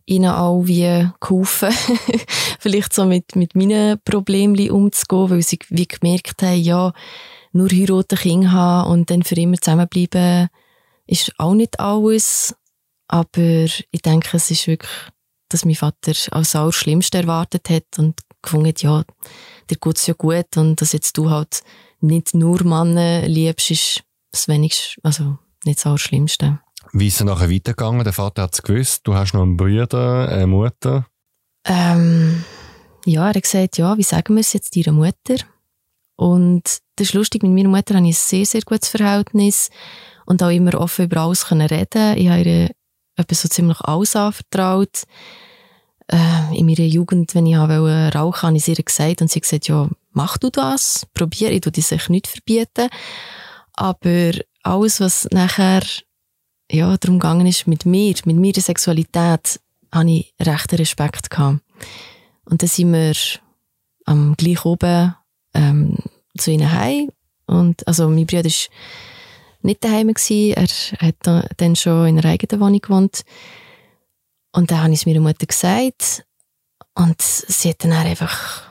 ihnen auch wie geholfen, vielleicht so mit, mit meinen Problemen umzugehen, weil sie wie gemerkt haben, ja, nur heiraten, Kinder haben und dann für immer zusammenbleiben, ist auch nicht alles. Aber ich denke, es ist wirklich, dass mein Vater als das Schlimmste erwartet hat und gefunden hat, ja, dir geht's ja gut und dass jetzt du halt nicht nur Männer liebst, ist das wenigste, also nicht das Schlimmste. Wie ist es nachher weitergegangen? Der Vater hat es gewusst. Du hast noch einen Bruder, eine Mutter. Ähm, ja, er hat gesagt, ja, wie sagen wir es jetzt deiner Mutter? Und das ist lustig, mit meiner Mutter habe ich ein sehr, sehr gutes Verhältnis und auch immer offen über alles können reden. Ich habe ihr etwas so ziemlich alles anvertraut. Äh, in meiner Jugend, wenn ich wollte rauchen, habe ich ihr gesagt und sie hat gesagt, ja, mach du das, probier, ich tu dir sicher nicht verbieten. Aber alles, was nachher ja, darum gegangen ist, mit mir, mit meiner Sexualität, habe ich rechten Respekt gehabt. Und dann sind wir am gleich oben ähm, zu ihnen heim. Und, also, mein Bruder war nicht daheim. Er hat dann schon in einer eigenen Wohnung gewohnt. Und dann habe ich es meiner Mutter gesagt. Und sie hat dann einfach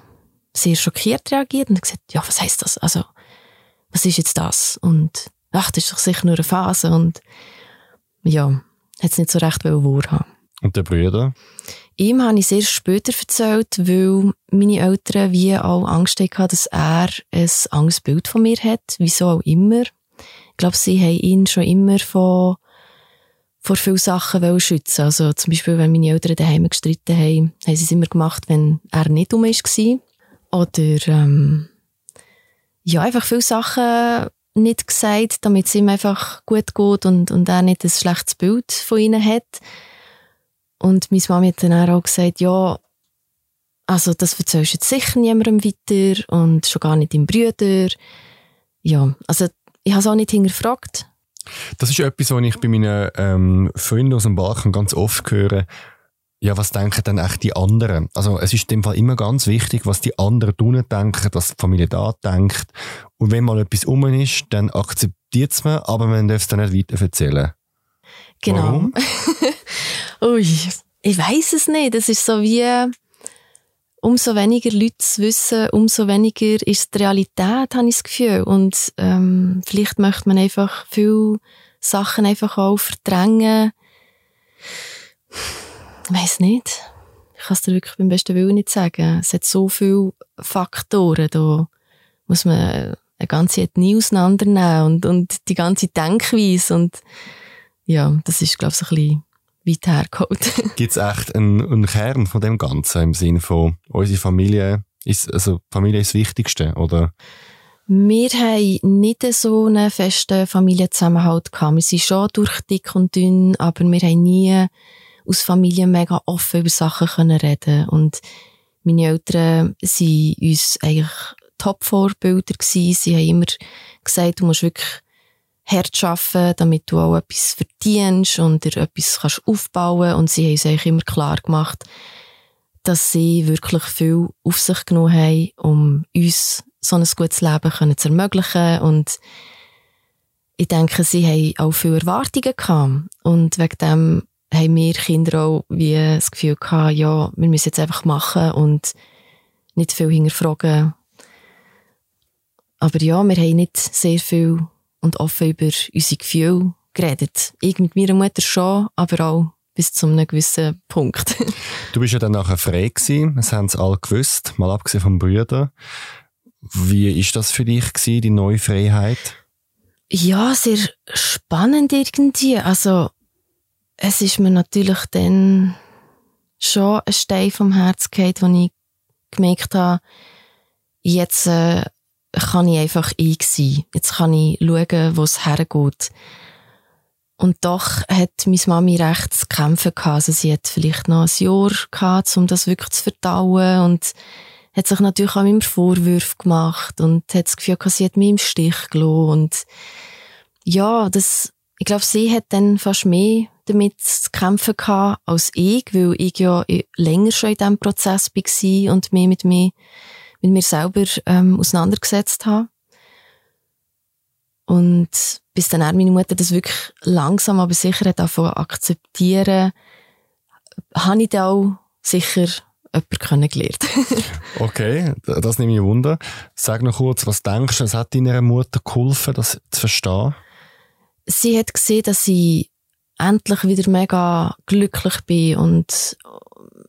sehr schockiert reagiert und gesagt, ja, was heißt das? Also, was ist jetzt das? Und, ach, das ist doch sicher nur eine Phase. Und, ja, hat es nicht so recht wahrhaben Und der Bruder? Ihm habe ich sehr später erzählt, weil meine Eltern wie auch Angst hatten, dass er ein Angstbild von mir hat, wieso auch immer. Ich glaube, sie haben ihn schon immer von vor vielen Sachen schützen Also zum Beispiel, wenn meine Eltern daheim gestritten haben, haben sie es immer gemacht, wenn er nicht um war. Oder ähm, ja, einfach viele Sachen nicht gesagt, damit es ihm einfach gut geht und, und er nicht ein schlechtes Bild von ihnen hat. Und meine Mama hat dann auch gesagt, ja, also das erzählst du jetzt sicher niemandem weiter und schon gar nicht deinem Brüder. Ja, also ich habe es auch nicht hinterfragt. Das ist etwas, was ich bei meinen ähm, Freunden aus dem Balkan ganz oft höre ja, was denken dann echt die anderen? Also es ist in dem Fall immer ganz wichtig, was die anderen tun denken, was die Familie da denkt. Und wenn mal etwas um ist, dann akzeptiert es man, aber man darf es dann nicht weiter erzählen. Genau. Warum? Ui, ich weiß es nicht. Es ist so wie, umso weniger Leute es wissen, umso weniger ist die Realität, habe ich das Gefühl. Und ähm, vielleicht möchte man einfach viele Sachen einfach auch verdrängen weiß nicht. Ich kann es dir wirklich beim besten Willen nicht sagen. Es hat so viele Faktoren. Da muss man eine ganze Ethnie auseinandernehmen und, und die ganze Denkweise. Und ja, das ist, glaube ich, so ein bisschen weit hergeholt. Gibt es echt einen, einen Kern von dem Ganzen im Sinne von unsere Familie? Ist, also Familie ist das Wichtigste, oder? Wir haben nicht so einen festen Familienzusammenhalt gehabt. Wir sind schon durch dick und dünn, aber wir haben nie aus Familie mega offen über Sachen können reden und meine Eltern waren uns eigentlich Top-Vorbilder. Sie haben immer gesagt, du musst wirklich hart arbeiten, damit du auch etwas verdienst und dir etwas kannst aufbauen Und sie haben uns eigentlich immer klar gemacht, dass sie wirklich viel auf sich genommen haben, um uns so ein gutes Leben zu ermöglichen. Und ich denke, sie haben auch viele Erwartungen gehabt. Und wegen dem haben wir Kinder auch wie das Gefühl gehabt, ja, wir müssen jetzt einfach machen und nicht viel hinterfragen. Aber ja, wir haben nicht sehr viel und offen über unsere Gefühle geredet. Ich mit meiner Mutter schon, aber auch bis zu einem gewissen Punkt. du bist ja dann nachher frei gewesen, das haben sie alle gewusst, mal abgesehen vom Brüder. Wie ist das für dich gewesen, die neue Freiheit? Ja, sehr spannend irgendwie. Also, es ist mir natürlich dann schon ein Stein vom Herz gefallen, wo ich gemerkt habe, jetzt äh, kann ich einfach ich sein. Jetzt kann ich schauen, wo es hergeht. Und doch hat meine Mami recht zu kämpfen gehabt. Also sie hat vielleicht noch ein Jahr gehabt, um das wirklich zu verdauen und hat sich natürlich auch immer Vorwürfe gemacht und hat das Gefühl gehabt, sie hat mich im Stich gelassen. Und ja, das, ich glaube, sie hat dann fast mehr damit zu kämpfen gehabt als ich, weil ich ja länger schon in diesem Prozess war und mich mit mir, mit mir selber ähm, auseinandergesetzt habe. Und bis dann auch meine Mutter das wirklich langsam, aber sicher davon akzeptieren, habe ich dann auch sicher jemanden kennengelernt. okay, das nehme ich Wunder. Sag noch kurz, was denkst du, es hat deiner Mutter geholfen, das zu verstehen? Sie hat gesehen, dass ich endlich wieder mega glücklich bin und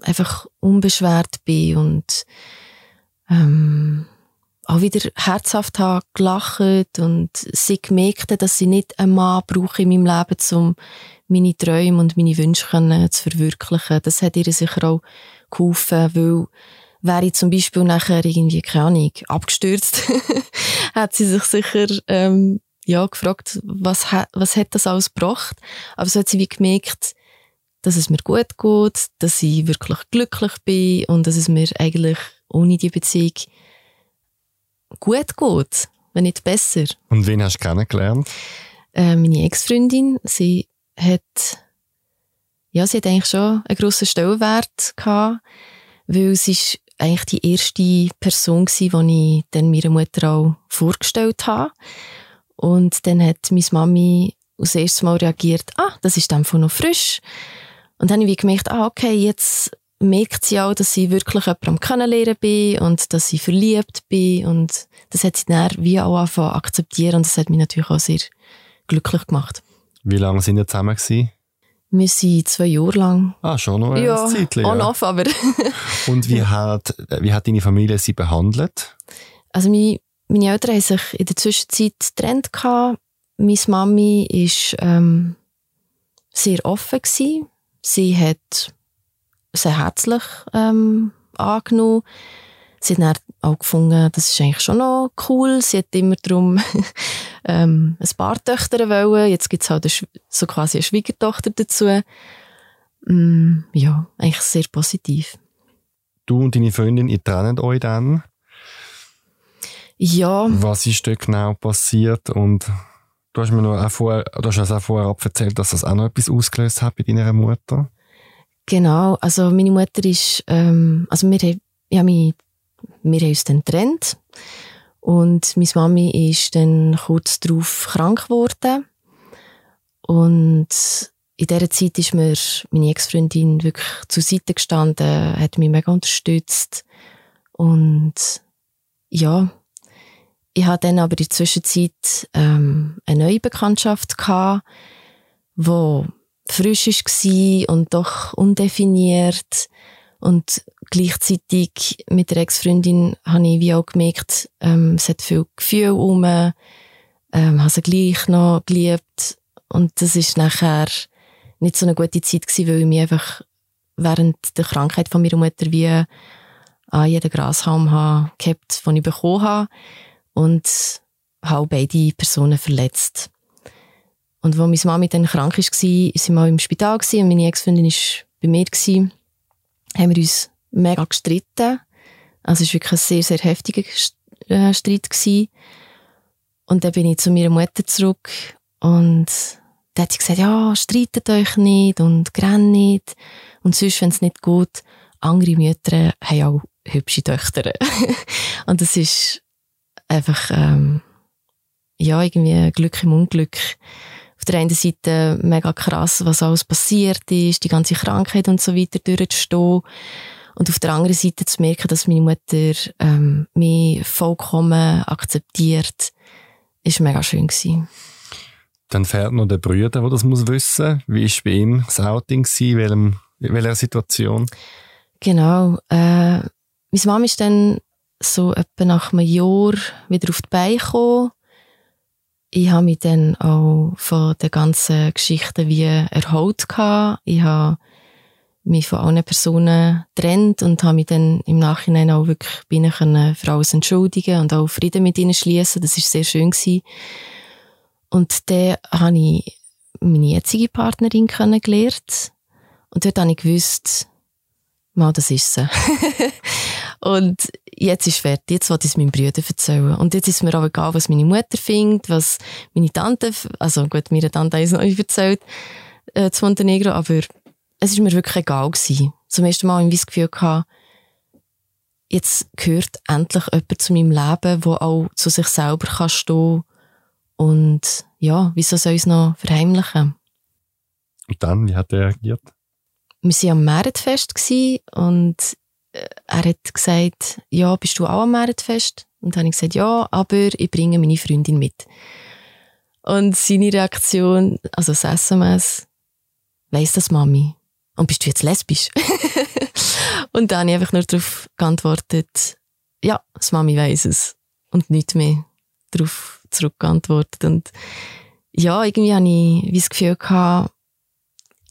einfach unbeschwert bin und ähm, auch wieder herzhaft habe gelacht und sie gemerkt, dass sie nicht einen Mann brauche in meinem Leben, um meine Träume und meine Wünsche zu verwirklichen. Das hat ihr sicher auch geholfen, weil wäre ich zum Beispiel nachher irgendwie, keine Ahnung, abgestürzt, hat sie sich sicher ähm, ja, gefragt, was, was hat das alles gebracht. Aber so hat sie wie gemerkt, dass es mir gut geht, dass ich wirklich glücklich bin und dass es mir eigentlich ohne die Beziehung gut geht, wenn nicht besser. Und wen hast du kennengelernt? Äh, meine Ex-Freundin, sie hat, ja, sie hat eigentlich schon einen grossen Stellenwert gehabt, weil sie ist eigentlich die erste Person gewesen, die ich dann meiner Mutter auch vorgestellt habe. Und dann hat meine Mami aus erstes Mal reagiert, ah, das ist einfach noch frisch. Und dann habe ich gemerkt, ah, okay, jetzt merkt sie auch, dass ich wirklich jemanden am Kennenlernen bin und dass ich verliebt bin und das hat sie dann wie auch angefangen akzeptieren und das hat mich natürlich auch sehr glücklich gemacht. Wie lange sind wir zusammen gewesen? Wir sind zwei Jahre lang. Ah, schon noch ein ja, Zeitchen. Ja, on-off, aber. und wie hat, wie hat deine Familie sie behandelt? Also meine, meine Eltern haben sich in der Zwischenzeit getrennt Meine Mami war ähm, sehr offen gewesen. Sie hat sehr herzlich ähm, angenommen. Sie hat dann auch gefunden, das ist eigentlich schon noch cool. Sie hat immer darum ähm, ein paar Töchter wollen. Jetzt gibt es halt so quasi eine Schwiegertochter dazu. Mm, ja, eigentlich sehr positiv. Du und deine Freundin, ihr trennt euch dann? Ja. Was ist dort genau passiert? Und du hast mir noch auch vorher, du hast auch vorher erzählt, dass das auch noch etwas ausgelöst hat bei deiner Mutter. Genau, also meine Mutter ist, ähm, also wir haben, ja, wir, wir haben uns dann getrennt und meine Mami ist dann kurz darauf krank geworden und in dieser Zeit ist mir meine Ex-Freundin wirklich zur Seite gestanden, hat mich mega unterstützt und ja, ich hatte dann aber in der Zwischenzeit ähm, eine neue Bekanntschaft gehabt, wo frisch war und doch undefiniert. Und gleichzeitig mit der Ex-Freundin habe ich wie auch gemerkt, ähm, es hat viel Gefühl um, ähm, habe sie gleich noch geliebt. Und das ist nachher nicht so eine gute Zeit gewesen, weil ich mich einfach während der Krankheit von meiner Mutter wie an jeden Grashalm habe gehabt, den ich bekommen habe. Und habe beide Personen verletzt. Und als meine Mami dann krank war, waren wir im Spital und meine Ex-Freundin war bei mir gewesen, haben wir uns mega gestritten. Also es war wirklich ein sehr, sehr heftiger äh, Streit. Und dann bin ich zu meiner Mutter zurück und da hat sie gesagt, ja, streitet euch nicht und grennt nicht. Und sonst, wenn es nicht geht, andere Mütter haben auch hübsche Töchter. und das ist einfach, ähm, ja, irgendwie Glück im Unglück. Auf der einen Seite mega krass, was alles passiert ist, die ganze Krankheit und so weiter durchzustehen. Und auf der anderen Seite zu merken, dass meine Mutter ähm, mich vollkommen akzeptiert, ist mega schön gewesen. Dann fährt noch der Brüder, der das muss wissen. Wie war bei ihm das Outing gewesen? In welcher Situation? Genau. Äh, meine Mama ist dann so etwa nach einem Jahr wieder auf die Beine gekommen. Ich habe mich dann auch von den ganzen Geschichten wie erholt gehabt. Ich habe mich von allen Personen getrennt und habe mich dann im Nachhinein auch wirklich bei ihnen für alles entschuldigen und auch Frieden mit ihnen schließen. Das ist sehr schön gewesen. Und dann habe ich meine jetzige Partnerin kennengelernt. Und dort habe ich gewusst, mal, das ist sie. und jetzt ist fertig. Jetzt wollte ich es meinem Bruder erzählen. Und jetzt ist mir auch egal, was meine Mutter findet, was meine Tante, also gut, meine Tante hat es noch nicht erzählt, äh, zu Montenegro, aber es ist mir wirklich egal gewesen. Zum ersten Mal habe ich das Gefühl gehabt, jetzt gehört endlich jemand zu meinem Leben, der auch zu sich selber kann stehen und ja, wieso soll ich es noch verheimlichen? Und dann, wie hat er reagiert? Wir waren am Märetfest und äh, er hat gesagt, ja, bist du auch am Märetfest? Und dann habe ich gesagt, ja, aber ich bringe meine Freundin mit. Und seine Reaktion, also das SMS, weiss das Mami? Und bist du jetzt lesbisch? und dann habe ich einfach nur darauf geantwortet, ja, das Mami weiss es. Und nicht mehr darauf zurückgeantwortet. Und ja, irgendwie habe ich das Gefühl gehabt,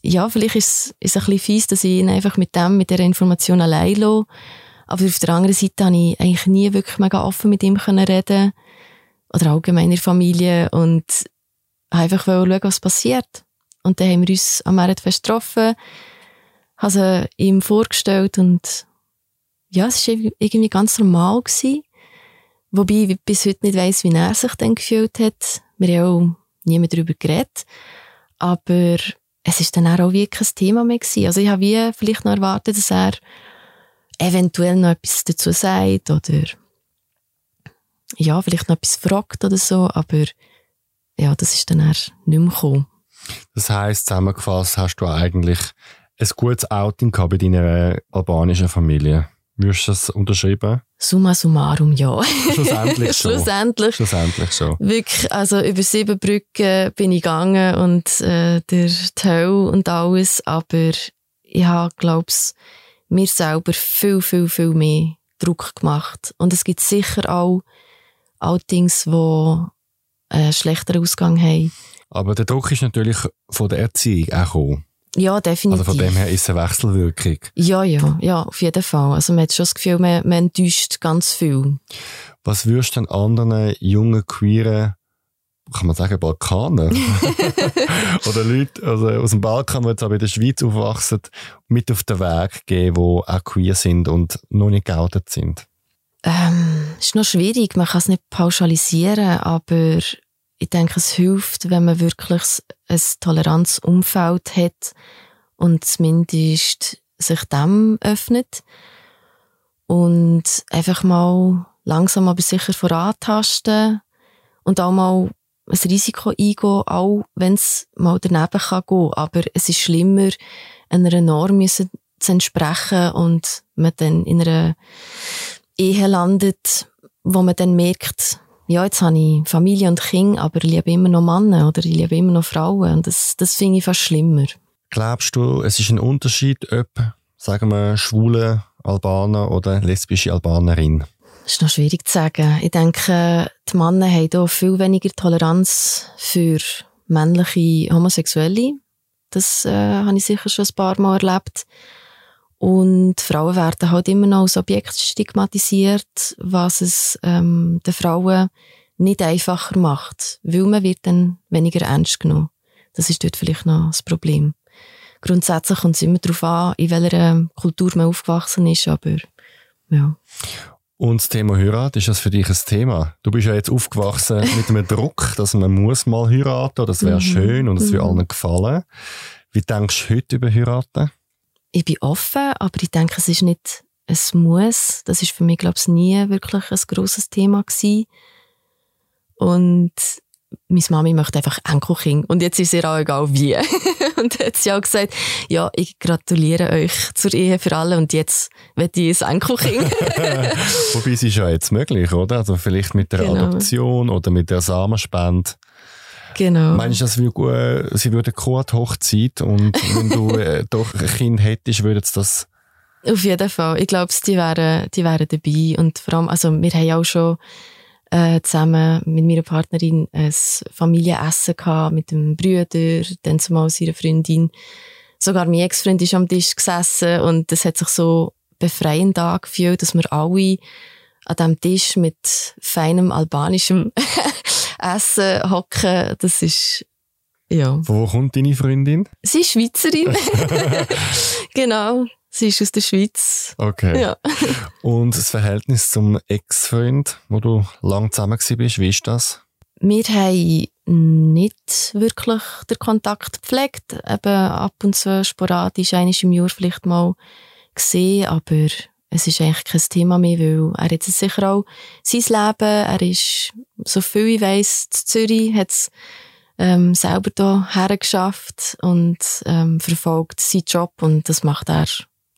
ja, vielleicht ist es, ein bisschen fies, dass ich ihn einfach mit dem, mit der Information allein lasse. Aber auf der anderen Seite habe ich eigentlich nie wirklich mega offen mit ihm reden Oder allgemein in der Familie. Und einfach schauen, was passiert. Und dann haben wir uns am Meritfest getroffen, habe sie ihm vorgestellt und ja, es war irgendwie ganz normal. Gewesen. Wobei ich bis heute nicht weiss, wie er sich dann gefühlt hat. Wir haben auch nie mehr darüber geredet. Aber es ist dann auch wie kein Thema mehr gewesen. Also ich habe wie vielleicht noch erwartet, dass er eventuell noch etwas dazu sagt oder ja, vielleicht noch etwas fragt oder so, aber ja, das ist dann eher nicht mehr gekommen. Das heisst, zusammengefasst hast du eigentlich ein gutes Outing gehabt bei deiner albanischen Familie. Würdest du das unterschreiben? Summa summarum, ja. Schlussendlich schon. Schlussendlich. Schlussendlich schon. Wirklich, also über sieben Brücken bin ich gegangen und äh, der Tau und alles, aber ich habe, glaube ich, mir selber viel, viel, viel mehr Druck gemacht. Und es gibt sicher auch Outings, die einen schlechteren Ausgang haben. Aber der Druck ist natürlich von der Erziehung auch gekommen. Ja, definitiv. Also von dem her ist es eine Wechselwirkung. Ja, ja, ja, auf jeden Fall. Also man hat schon das Gefühl, man, man enttäuscht ganz viel. Was würdest du denn anderen jungen, queeren, kann man sagen, Balkaner? Oder Leute also aus dem Balkan, die jetzt aber in der Schweiz aufwachsen, mit auf den Weg geben, die auch queer sind und noch nicht geoutet sind? Ähm, ist noch schwierig, man kann es nicht pauschalisieren, aber ich denke, es hilft, wenn man wirklich ein Toleranzumfeld hat und zumindest sich dem öffnet und einfach mal langsam aber sicher vorantasten und auch mal ein Risiko eingehen, auch wenn es mal daneben kann gehen. Aber es ist schlimmer, einer Norm zu entsprechen und man dann in einer Ehe landet, wo man dann merkt, ja, jetzt habe ich Familie und Kinder, aber ich liebe immer noch Männer oder ich liebe immer noch Frauen. Und das, das finde ich fast schlimmer. Glaubst du, es ist ein Unterschied, ob, sagen wir, schwule Albaner oder lesbische Albanerin? Das ist noch schwierig zu sagen. Ich denke, die Männer haben hier viel weniger Toleranz für männliche Homosexuelle. Das äh, habe ich sicher schon ein paar Mal erlebt. Und Frauen werden halt immer noch als Objekt stigmatisiert, was es ähm, den Frauen nicht einfacher macht, weil man wird dann weniger ernst genommen. Das ist dort vielleicht noch das Problem. grundsätzlich kommt es immer darauf an, in welcher Kultur man aufgewachsen ist, aber ja. Und das Thema Heirat, ist das für dich ein Thema? Du bist ja jetzt aufgewachsen mit einem Druck, dass man muss mal heiraten, das wäre mhm. schön und es würde mhm. allen gefallen. Wie denkst du heute über Heiraten? Ich bin offen, aber ich denke, es ist nicht ein Muss. Das ist für mich, glaube ich, nie wirklich ein grosses Thema gewesen. Und meine Mami möchte einfach Enkelkind. Und jetzt ist ihr auch egal wie. und hat sie auch gesagt, ja, ich gratuliere euch zur Ehe für alle und jetzt wird ich ein Enkelkind. Wobei es ist ja jetzt möglich, oder? Also vielleicht mit der genau. Adoption oder mit der Samenspende. Genau. Meinst du, dass wir gut, sie würden die Hochzeit und wenn du äh, doch ein Kind hättest, würden sie das auf jeden Fall. Ich glaube, die wären, die wären dabei. Und vor allem, also wir haben auch schon äh, zusammen mit meiner Partnerin ein Familienessen gehabt, mit dem Brüder, dann zumal seiner Freundin. Sogar mein Ex-Freund ist am Tisch gesessen und es hat sich so befreiend angefühlt, dass wir alle an diesem Tisch mit feinem albanischem Essen hocken. Das ist, ja. Wo kommt deine Freundin? Sie ist Schweizerin. genau. Sie ist aus der Schweiz. Okay. Ja. Und das Verhältnis zum Ex-Freund, wo du lang zusammen bist, wie ist das? Wir haben nicht wirklich den Kontakt gepflegt. Eben ab und zu sporadisch, einmal im Jahr vielleicht mal gesehen, aber es ist eigentlich kein Thema mehr, weil er jetzt sicher auch sein Leben, er ist, so viel ich weiss, in Zürich, hat es ähm, selber hier hergeschafft und ähm, verfolgt seinen Job und das macht er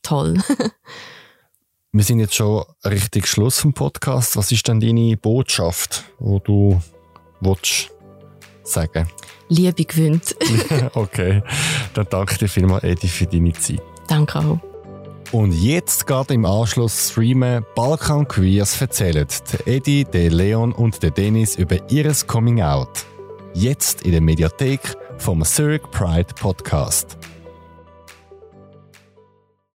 toll. Wir sind jetzt schon richtig Schluss vom Podcast. Was ist denn deine Botschaft, wo du willst sagen? Liebe gewinnt. okay, dann danke dir vielmals, Edi, für deine Zeit. Danke auch. Und jetzt geht im Anschluss streamen Balkan Queers erzählen. Der Edi, der Leon und der Dennis über ihres Coming Out. Jetzt in der Mediathek vom Zurich Pride Podcast.